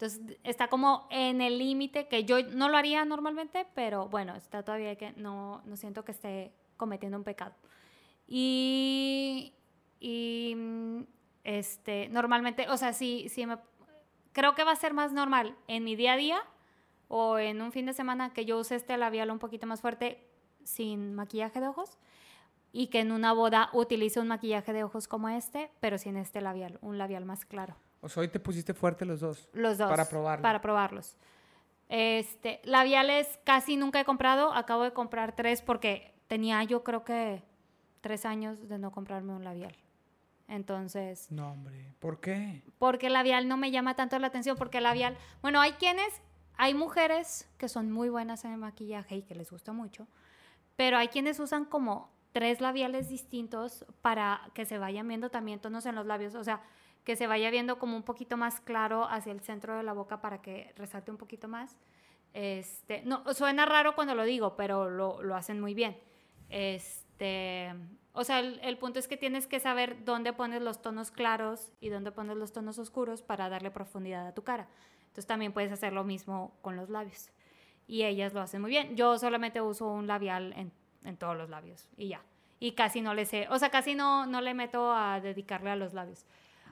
Entonces está como en el límite que yo no lo haría normalmente, pero bueno, está todavía que no, no siento que esté cometiendo un pecado. Y, y mm, este, normalmente, o sea, sí, sí me, creo que va a ser más normal en mi día a día o en un fin de semana que yo use este labial un poquito más fuerte sin maquillaje de ojos y que en una boda utilice un maquillaje de ojos como este, pero sin este labial, un labial más claro. O sea, hoy te pusiste fuerte los dos. Los dos. Para probarlo. Para probarlos. Este, labiales casi nunca he comprado. Acabo de comprar tres porque tenía yo creo que tres años de no comprarme un labial. Entonces, No, hombre. ¿Por qué? porque el labial no me llama tanto la atención, porque el labial, bueno, hay quienes, hay mujeres que son muy buenas en el maquillaje y que les gusta mucho, pero hay quienes usan como tres labiales distintos para que se vayan viendo también tonos en los labios, o sea, que se vaya viendo como un poquito más claro hacia el centro de la boca para que resalte un poquito más. Este, no, suena raro cuando lo digo, pero lo, lo hacen muy bien. Este, o sea, el, el, punto es que tienes que saber dónde pones los tonos claros y dónde pones los tonos oscuros para darle profundidad a tu cara. Entonces también puedes hacer lo mismo con los labios. Y ellas lo hacen muy bien. Yo solamente uso un labial en, en todos los labios y ya. Y casi no le sé, o sea, casi no, no le meto a dedicarle a los labios.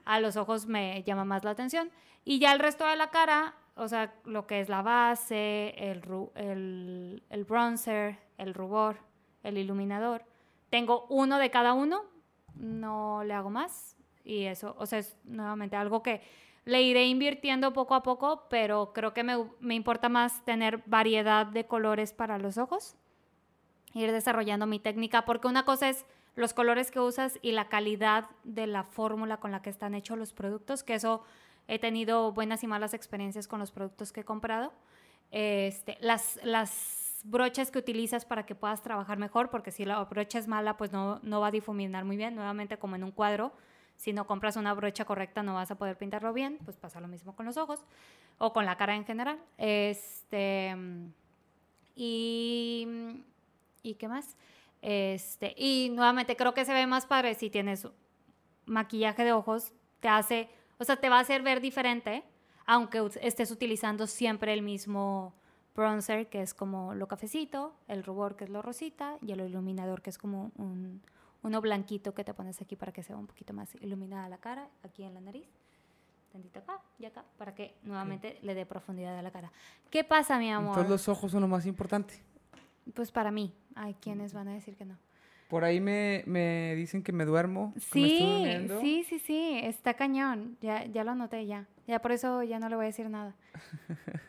A los ojos me llama más la atención. Y ya el resto de la cara, o sea, lo que es la base, el, el, el bronzer, el rubor, el iluminador. Tengo uno de cada uno, no le hago más. Y eso, o sea, es nuevamente algo que le iré invirtiendo poco a poco, pero creo que me, me importa más tener variedad de colores para los ojos, ir desarrollando mi técnica, porque una cosa es los colores que usas y la calidad de la fórmula con la que están hechos los productos, que eso he tenido buenas y malas experiencias con los productos que he comprado. Este, las, las brochas que utilizas para que puedas trabajar mejor, porque si la brocha es mala, pues no, no va a difuminar muy bien, nuevamente como en un cuadro si no compras una brocha correcta no vas a poder pintarlo bien, pues pasa lo mismo con los ojos o con la cara en general. Este, y, ¿y qué más? Este, y nuevamente creo que se ve más padre si tienes maquillaje de ojos, te hace, o sea, te va a hacer ver diferente, aunque estés utilizando siempre el mismo bronzer, que es como lo cafecito, el rubor, que es lo rosita, y el iluminador, que es como un, uno blanquito que te pones aquí para que sea un poquito más iluminada la cara, aquí en la nariz, tantito acá y acá, para que nuevamente le dé profundidad a la cara. ¿Qué pasa, mi amor? Entonces los ojos son lo más importante. Pues para mí, hay quienes van a decir que no. Por ahí me, me dicen que me duermo. Sí, sí, sí, sí, está cañón. Ya, ya lo noté ya. Ya por eso ya no le voy a decir nada.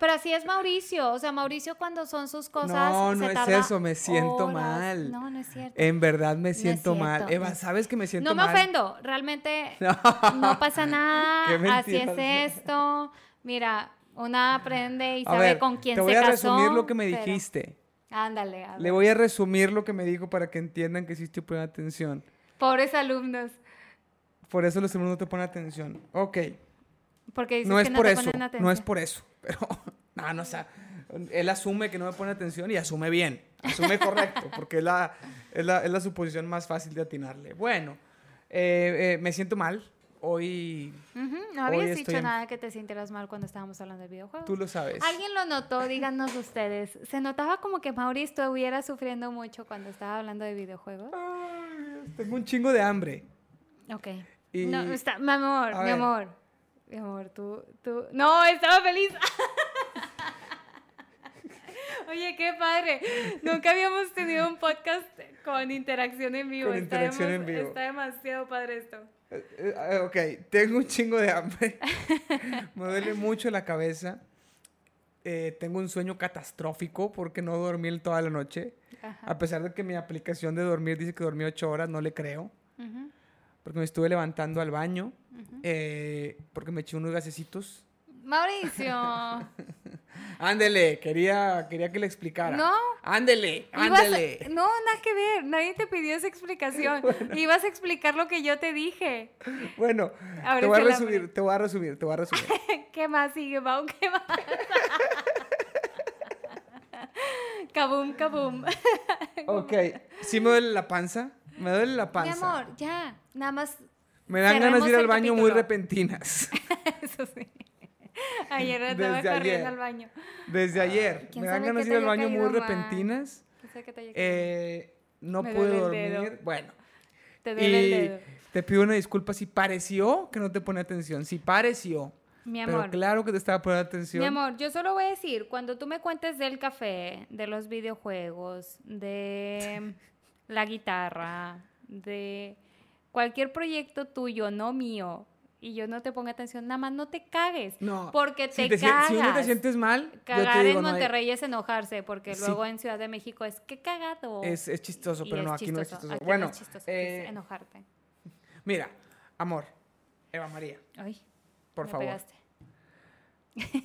Pero así es Mauricio. O sea, Mauricio cuando son sus cosas. No, no es eso, me siento horas. mal. No, no es cierto. En verdad me siento mal. Eva, ¿sabes que me siento No me mal? ofendo, realmente no pasa nada, Qué así es esto. Mira, una aprende y sabe ver, con quién te se voy a casó. resumir lo que me pero- dijiste. Ándale, a Le voy a resumir lo que me dijo para que entiendan que sí estoy poniendo atención. Pobres alumnos, Por eso los alumnos no te ponen atención. Ok, porque dices no es que no por te eso, ponen no atención. es por eso. Pero, no, no, o sea, él asume que no me pone atención y asume bien, asume correcto, porque es la, es la, es la suposición más fácil de atinarle. Bueno, eh, eh, me siento mal. Hoy No Hoy habías dicho en- nada que te sintieras mal cuando estábamos hablando de videojuegos. tú lo sabes. ¿Alguien lo notó? Díganos ustedes. Se notaba como que Mauricio estuviera sufriendo mucho cuando estaba hablando de videojuegos. Ay, tengo un chingo de hambre. Ok. Y- No, está, mi amor, mi amor. Mi amor, tú, tú. No, estaba feliz. Oye, qué padre. Nunca habíamos tenido un podcast con interacción en vivo. Con Está interacción en vivo. Está demasiado padre esto. Eh, eh, ok, tengo un chingo de hambre. Me duele mucho la cabeza. Eh, tengo un sueño catastrófico porque no dormí toda la noche. Ajá. A pesar de que mi aplicación de dormir dice que dormí ocho horas, no le creo. Ujú, Porque me estuve levantando al baño. ujú. eh, porque me eché unos gasecitos. Mauricio. Ándele, quería, quería que le explicara. No. Ándele, Ibas- ándele. No, nada que ver. Nadie te pidió esa explicación. Ibas a explicar lo que yo te dije. Bueno, Ahora te voy a resumir, te voy a resumir, te voy a resumir. ¿Qué más sigue, Mau? ¿Qué más? kabum, kabum. ok, sí me duele la panza. Me duele la Mi panza. amor, ya. Nada más. Me dan ganas de ir al baño muy repentinas. Eso sí. Ayer andaba Desde corriendo ayer. al baño. Desde ayer. ¿quién Me dan ganas de ir al baño muy mal? repentinas. Eh, no Me pude dormir. Bueno. Te duele el Y dedo. te pido una disculpa si pareció que no te pone atención. Si pareció. Mi Pero amor. claro que te estaba poniendo atención. Mi amor, yo solo voy a decir, cuando tú me cuentes del café, de los videojuegos, de la guitarra, de cualquier proyecto tuyo, no mío, y yo no te ponga atención, nada más no te cagues. No. Porque si te, sien- si uno te cagas. sientes mal, yo Cagar te digo, en no hay- Monterrey es enojarse, porque Sí. luego en Ciudad de México es que cagado. es, es chistoso, Y pero es no, aquí no es chistoso, no Bueno, es chistoso, eh, es enojarte. mira, amor, Eva María, Ay, por me favor. pegaste.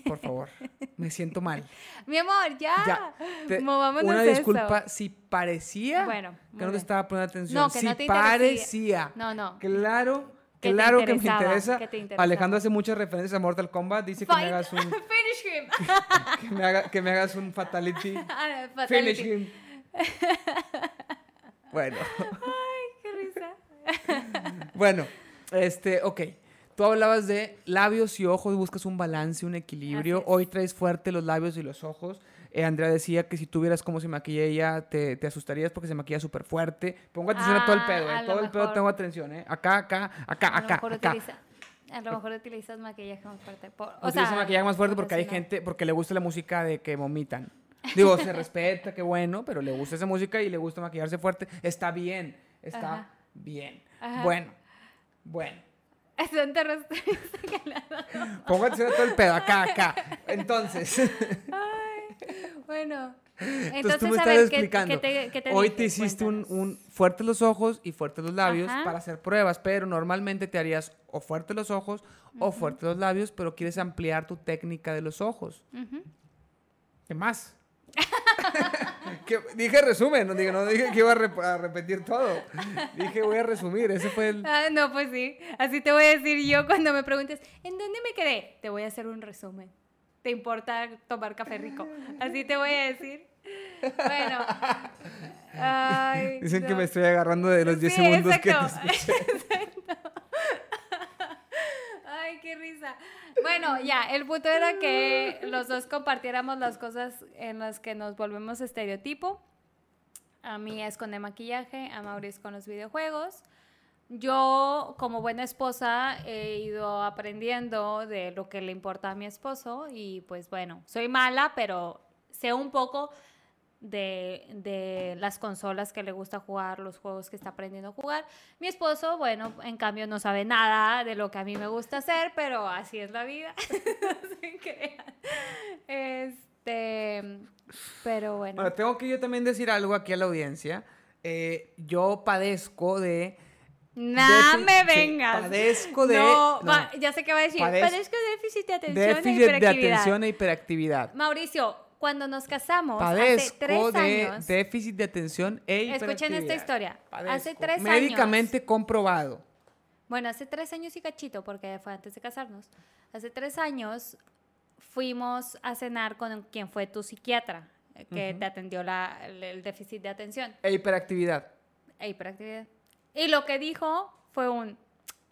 Por favor. Me siento mal. Mi amor, ya. Ya. Te- una eso. disculpa si parecía Bueno, que no te estaba poniendo atención. No, que si no te parecía. No, no. Claro, Que claro que me interesa. que te interesaba. Alejandro hace muchas referencias a Mortal Kombat. Dice que me hagas un, Finish him. que me haga- que me hagas un fatality. Ah, Finish fatality. him. Bueno, Qué risa. bueno, este, ok. Tú hablabas de labios y ojos, buscas un balance, un equilibrio. Hoy traes fuerte los labios y los ojos. Eh, Andrea decía que si tuvieras cómo se maquilla ella, te, te asustarías porque se maquilla súper fuerte. Pongo atención a todo el Ah, pedo, ¿eh? Todo el pedo tengo atención, ¿eh? Acá, acá, acá, A acá, mejor acá. utiliza- A lo mejor utilizas maquillaje más fuerte. Por, o Utiliza sea, maquillaje más fuerte porque hay gente, porque le gusta la música de que vomitan. Digo, se respeta, qué bueno, pero le gusta esa música y le gusta maquillarse fuerte. Está bien, está Ajá. bien. Ajá. Bueno, bueno. Pongo atención a todo el pedo, acá, acá. Entonces, Bueno. entonces Entonces, tú me a estás ver, ¿qué- explicando. ¿qué, te, qué te Hoy dije? te hiciste un, fuerte los ojos y fuerte los labios Ajá. para hacer pruebas, pero normalmente te harías o fuerte los ojos o fuerte los labios, pero quieres ampliar tu técnica de los ojos. ¿Qué más? Que- dije resumen, no dije, no dije que iba a, rep- a repetir todo. Dije voy a resumir, ese fue el... Ah, no, pues sí. Así te voy a decir yo cuando me preguntes, ¿en dónde me quedé? Te voy a hacer un resumen. ¿Te importa tomar café rico? Así te voy a decir. Bueno. Ay, Dicen que me estoy agarrando de los 10 Sí, segundos que te exacto. Ay, qué risa. Bueno, ya, el punto era que los dos compartiéramos las cosas en las que nos volvemos estereotipo. A mí es con el maquillaje, a Mauricio con los videojuegos. Yo, como buena esposa, he ido aprendiendo de lo que le importa a mi esposo y pues bueno, soy mala, pero sé un poco de, de las consolas que le gusta jugar, los juegos que está aprendiendo a jugar. Mi esposo, bueno, en cambio no sabe nada de lo que a mí me gusta hacer, pero así es la vida. no se. Este, pero bueno. Bueno, tengo que yo también decir algo aquí a la audiencia. Eh, yo padezco de... No defi- me vengas. padezco de- No, no. va, ya sé qué va a decir. Padez- Padezco de déficit de atención déficit e de hiperactividad. atención e hiperactividad. Mauricio, cuando nos casamos hace Padezco tres de años. déficit de atención e hiperactividad. Escuchen esta historia. Hace Padezco. tres años. Médicamente comprobado. Bueno, hace tres años y cachito, porque fue antes de casarnos. Hace tres años fuimos a cenar con quien fue tu psiquiatra, eh, que te atendió la, el, el déficit de atención E hiperactividad. e hiperactividad. Y lo que dijo fue un,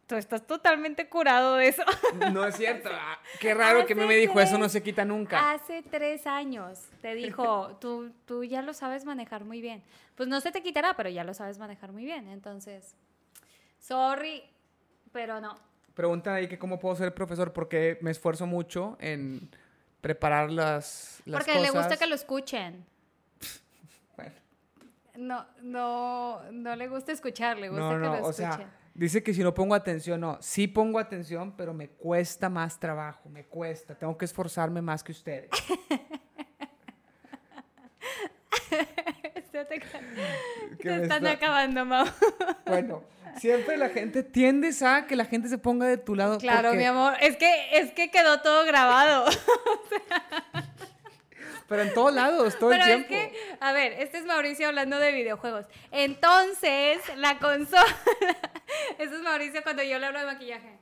tú estás totalmente curado de eso. No es cierto. Ah, Qué raro que me dijo, eso no se quita nunca. Hace tres años te dijo, tú, tú ya lo sabes manejar muy bien. Pues no se te quitará, pero ya lo sabes manejar muy bien. Entonces, sorry, pero no. Preguntan ahí que cómo puedo ser profesor porque me esfuerzo mucho en preparar las, las Porque le gusta cosas. que lo escuchen. No, no, no le gusta escuchar, le gusta no, que lo o escuchen. sea, dice que si no pongo atención, no, sí pongo atención, pero me cuesta más trabajo, me cuesta, tengo que esforzarme más que ustedes. Se te, están está- acabando, Mau. Bueno, siempre la gente tiendes a que la gente se ponga de tu lado. Claro, porque- mi amor. Es que, es que quedó todo grabado. Pero en todos lados, todo Pero el es tiempo. que, a ver, este es Mauricio hablando de videojuegos. Entonces, la consola. Eso es Mauricio cuando yo le hablo de maquillaje.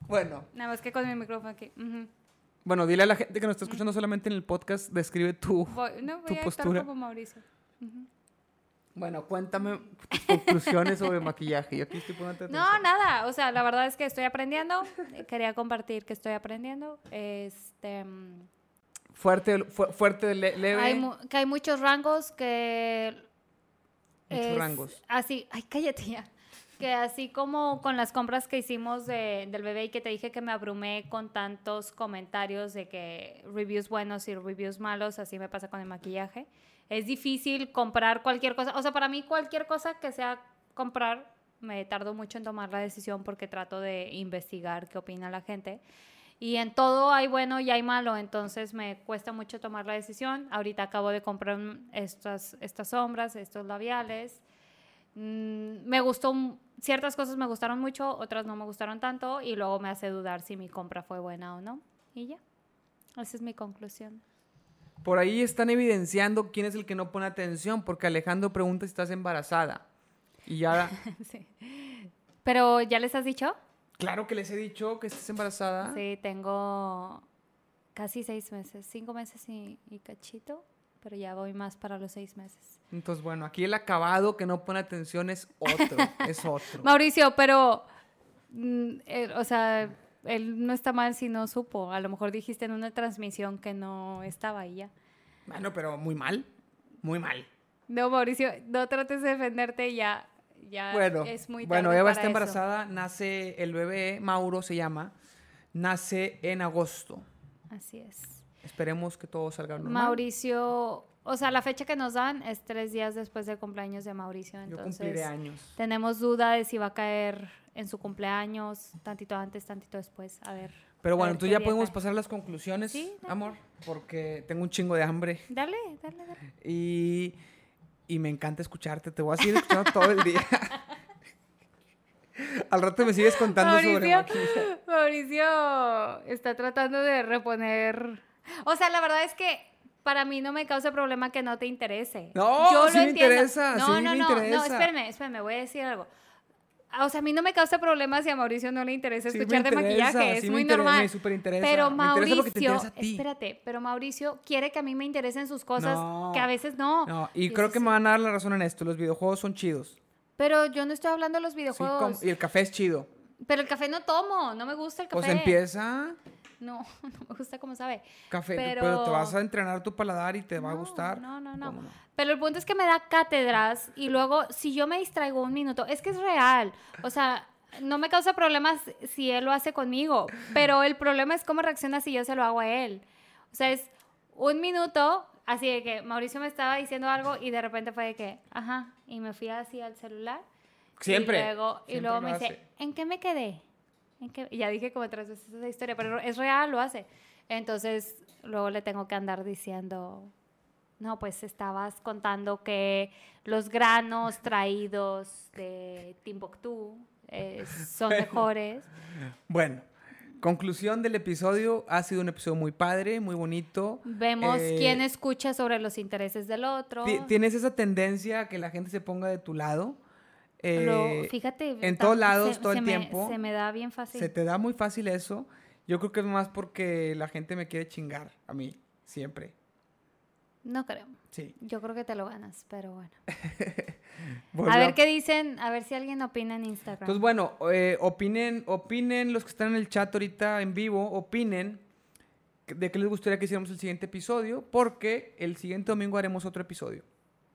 Bueno, Nada más que con mi micrófono aquí. Ujú. bueno, dile a la gente que nos está escuchando solamente en el podcast, describe tu... Voy- no, voy Tu a postura. estar como Mauricio. Bueno, cuéntame tus conclusiones sobre maquillaje. Yo aquí estoy poniendo No, nada. O sea, la verdad es que estoy aprendiendo. Quería compartir que estoy aprendiendo. Este. Fuerte, fu- fuerte, le- leve. Hay mu- que hay muchos rangos que. Muchos es rangos. Así, ay, cállate ya. Que así como con las compras que hicimos de- del bebé y que te dije que me abrumé con tantos comentarios de que reviews buenos y reviews malos, así me pasa con el maquillaje. Es difícil comprar cualquier cosa. O sea, para mí cualquier cosa que sea comprar, me tardo mucho en tomar la decisión porque trato de investigar qué opina la gente. Y en todo hay bueno y hay malo, entonces me cuesta mucho tomar la decisión. Ahorita acabo de comprar estas, estas sombras, estos labiales. Mm, me gustó, ciertas cosas me gustaron mucho, otras no me gustaron tanto y luego me hace dudar si mi compra fue buena o no. Y ya. Esa es mi conclusión. Por ahí están evidenciando quién es el que no pone atención, porque Alejandro pregunta si estás embarazada. Y ya, sí. Pero, ¿ya les has dicho? Claro que les he dicho que estás embarazada. Sí, tengo casi seis meses, cinco meses y, y cachito, pero ya voy más para los seis meses. Entonces, bueno, aquí el acabado que no pone atención es otro, es otro. Mauricio, pero, mm, él- o sea, él no está mal si no supo. A lo mejor dijiste en una transmisión que no estaba ahí ya. Bueno, pero muy mal, muy mal. No, Mauricio, no trates de defenderte ya. Ya Bueno, es muy bueno, tarde Eva para está eso. embarazada, nace el bebé, Mauro se llama, nace en agosto. Así es. Esperemos que todo salga normal. Mauricio, o sea, la fecha que nos dan es tres días después del cumpleaños de Mauricio. Yo Entonces, cumpliré años. tenemos duda de si va a caer en su cumpleaños, tantito antes, tantito después. A ver. Pero bueno, qué ya podemos pasar las conclusiones, Sí, amor, porque tengo un chingo de hambre Dale, dale, dale. y, y me encanta escucharte. Te voy a seguir escuchando todo el día. Al rato me sigues contando sobre Mauricio, maquillaje. Mauricio está tratando de reponer. O sea, la verdad es que para mí no me causa problema que no te interese. No, sí me interesa, No, sí no, me no, interesa. no, espérame, espérame, voy a decir algo. O sea, a mí no me causa problema si a Mauricio no le interesa Sí me escuchar de interesa, maquillaje, es sí me muy interesa, normal. me. Pero Me Mauricio, ti. espérate, pero Mauricio quiere que a mí me interesen sus cosas No. que a veces no. No, y eso creo que sí. me van a dar la razón en esto. Los videojuegos son chidos. Pero yo no estoy hablando de los videojuegos. y el café es chido. Pero el café no tomo, no me gusta el café. Pues empieza No, no me gusta cómo sabe. café, Pero- pero... te vas a entrenar tu paladar y te va a No, gustar. no, no, no. ¿Cómo Pero el punto es que me da cátedras y luego si yo me distraigo un minuto, es que es real. O sea, no me causa problemas si él lo hace conmigo, pero el problema es cómo reacciona si yo se lo hago a él. O sea, es un minuto, así de que Mauricio me estaba diciendo algo y de repente fue de que, ajá, y me fui así al celular. Siempre. Y luego, y siempre luego lo me dice. ¿en qué me quedé? ¿En qué? Y ya dije como tres veces esa historia, pero es real, lo hace. Entonces, luego le tengo que andar diciendo, no, pues estabas contando que los granos traídos de Timbuktu eh, son mejores. Bueno, conclusión del episodio. Ha sido un episodio muy padre, muy bonito. Vemos Eh, quién escucha sobre los intereses del otro. ti- Tienes esa tendencia a que la gente se ponga de tu lado. Eh, Lo- fíjate, en todos lados, se- todo el me- tiempo. se me da bien fácil. Se te da muy fácil eso. Yo creo que es más porque la gente me quiere chingar a mí, siempre. No creo. Sí. Yo creo que te lo ganas, pero bueno. Volvió A ver qué dicen, a ver si alguien opina en Instagram. Entonces, bueno, eh, opinen, opinen los que están en el chat ahorita en vivo, opinen de qué les gustaría que hiciéramos el siguiente episodio, porque el siguiente domingo haremos otro episodio.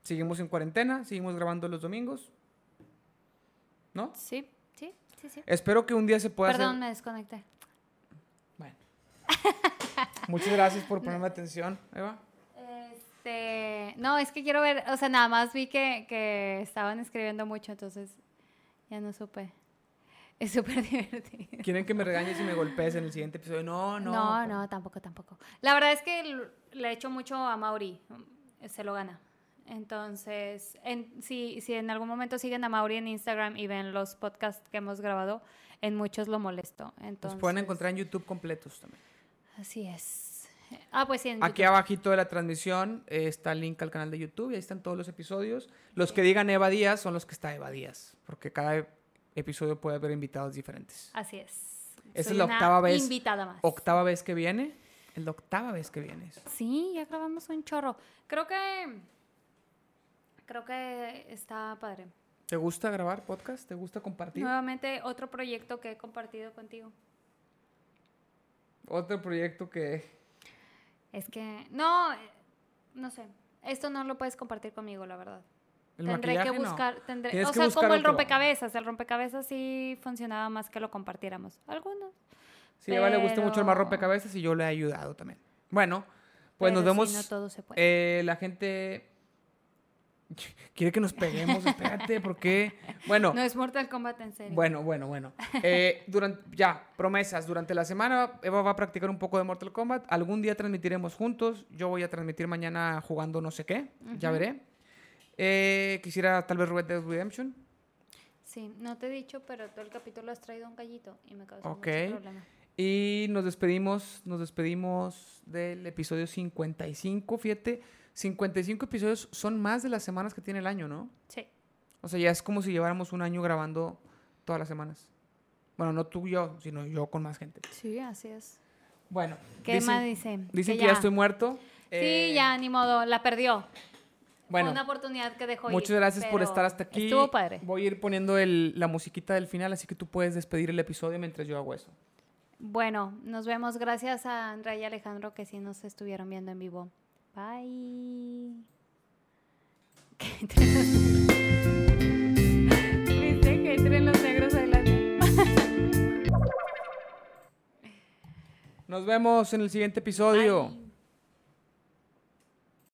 Seguimos en cuarentena, seguimos grabando los domingos. ¿No? Sí, sí, sí, sí. Espero que un día se pueda Perdón, hacer. me desconecté. Bueno. Muchas gracias por ponerme atención, Eva. Este, no, es que quiero ver, o sea, nada más vi que, que estaban escribiendo mucho, entonces ya no supe. Es súper divertido. ¿Quieren que me regañes y me golpees en el siguiente episodio? No, no. No, no, tampoco, tampoco. La verdad es que le echo mucho a Mauri, se lo gana. Entonces, en, si, si en algún momento siguen a Mauri en Instagram y ven los podcasts que hemos grabado, en muchos lo molesto. Entonces, Los pueden encontrar en YouTube completos también. Así es. Ah, pues sí, en Aquí abajito de la transmisión eh, está el link al canal de YouTube y ahí están todos los episodios. Los que digan Eva Díaz son los que está Eva Díaz, porque cada episodio puede haber invitados diferentes. Así es. Esa Soy es la octava vez. Invitada más. Octava vez que viene. Es la octava vez que vienes. Sí, ya grabamos un chorro. Creo que. Creo que está padre. ¿Te gusta grabar podcast? ¿Te gusta compartir? Nuevamente, otro proyecto que he compartido contigo. Otro proyecto que... Es que. No, no sé. Esto no lo puedes compartir conmigo, la verdad. El tendré que no. buscar. Tendré, Tienes o sea, como el otro. rompecabezas. El rompecabezas sí funcionaba más que lo compartiéramos. Algunos. Sí, a Eva le gusta mucho el más Pero- rompecabezas y yo le he ayudado también. Bueno, pues nos pero vemos... no todo se puede. Eh, la gente quiere que nos peguemos, espérate, ¿por qué? Bueno, no es Mortal Kombat en serio. bueno, bueno, bueno. Eh, durante, ya, promesas. Durante la semana Eva va a practicar un poco de Mortal Kombat. Algún día transmitiremos juntos. Yo voy a transmitir mañana jugando no sé qué. Ya Ujú. veré. Eh, quisiera tal vez Red Dead Redemption. Sí, no te he dicho, pero todo el capítulo has traído un gallito y me causa Ok. mucho problema. Y nos despedimos, nos despedimos del episodio 55, fíjate. 55 episodios son más de las semanas que tiene el año, ¿no? Sí. O sea, ya es como si lleváramos un año grabando todas las semanas. Bueno, no tú y yo, sino yo con más gente. Sí, así es. Bueno. ¿Qué más dicen? Dicen que, ya. estoy muerto. Sí, eh, ya, ni modo, la perdió. Bueno, una oportunidad que dejó Muchas gracias por estar hasta aquí. Estuvo padre. Voy a ir poniendo el, la musiquita del final, así que tú puedes despedir el episodio mientras yo hago eso. Bueno, nos vemos. Gracias a Andrea y Alejandro que sí nos estuvieron viendo en vivo. Bye. ¿Viste que entre los negros adelante? Nos vemos en el siguiente episodio.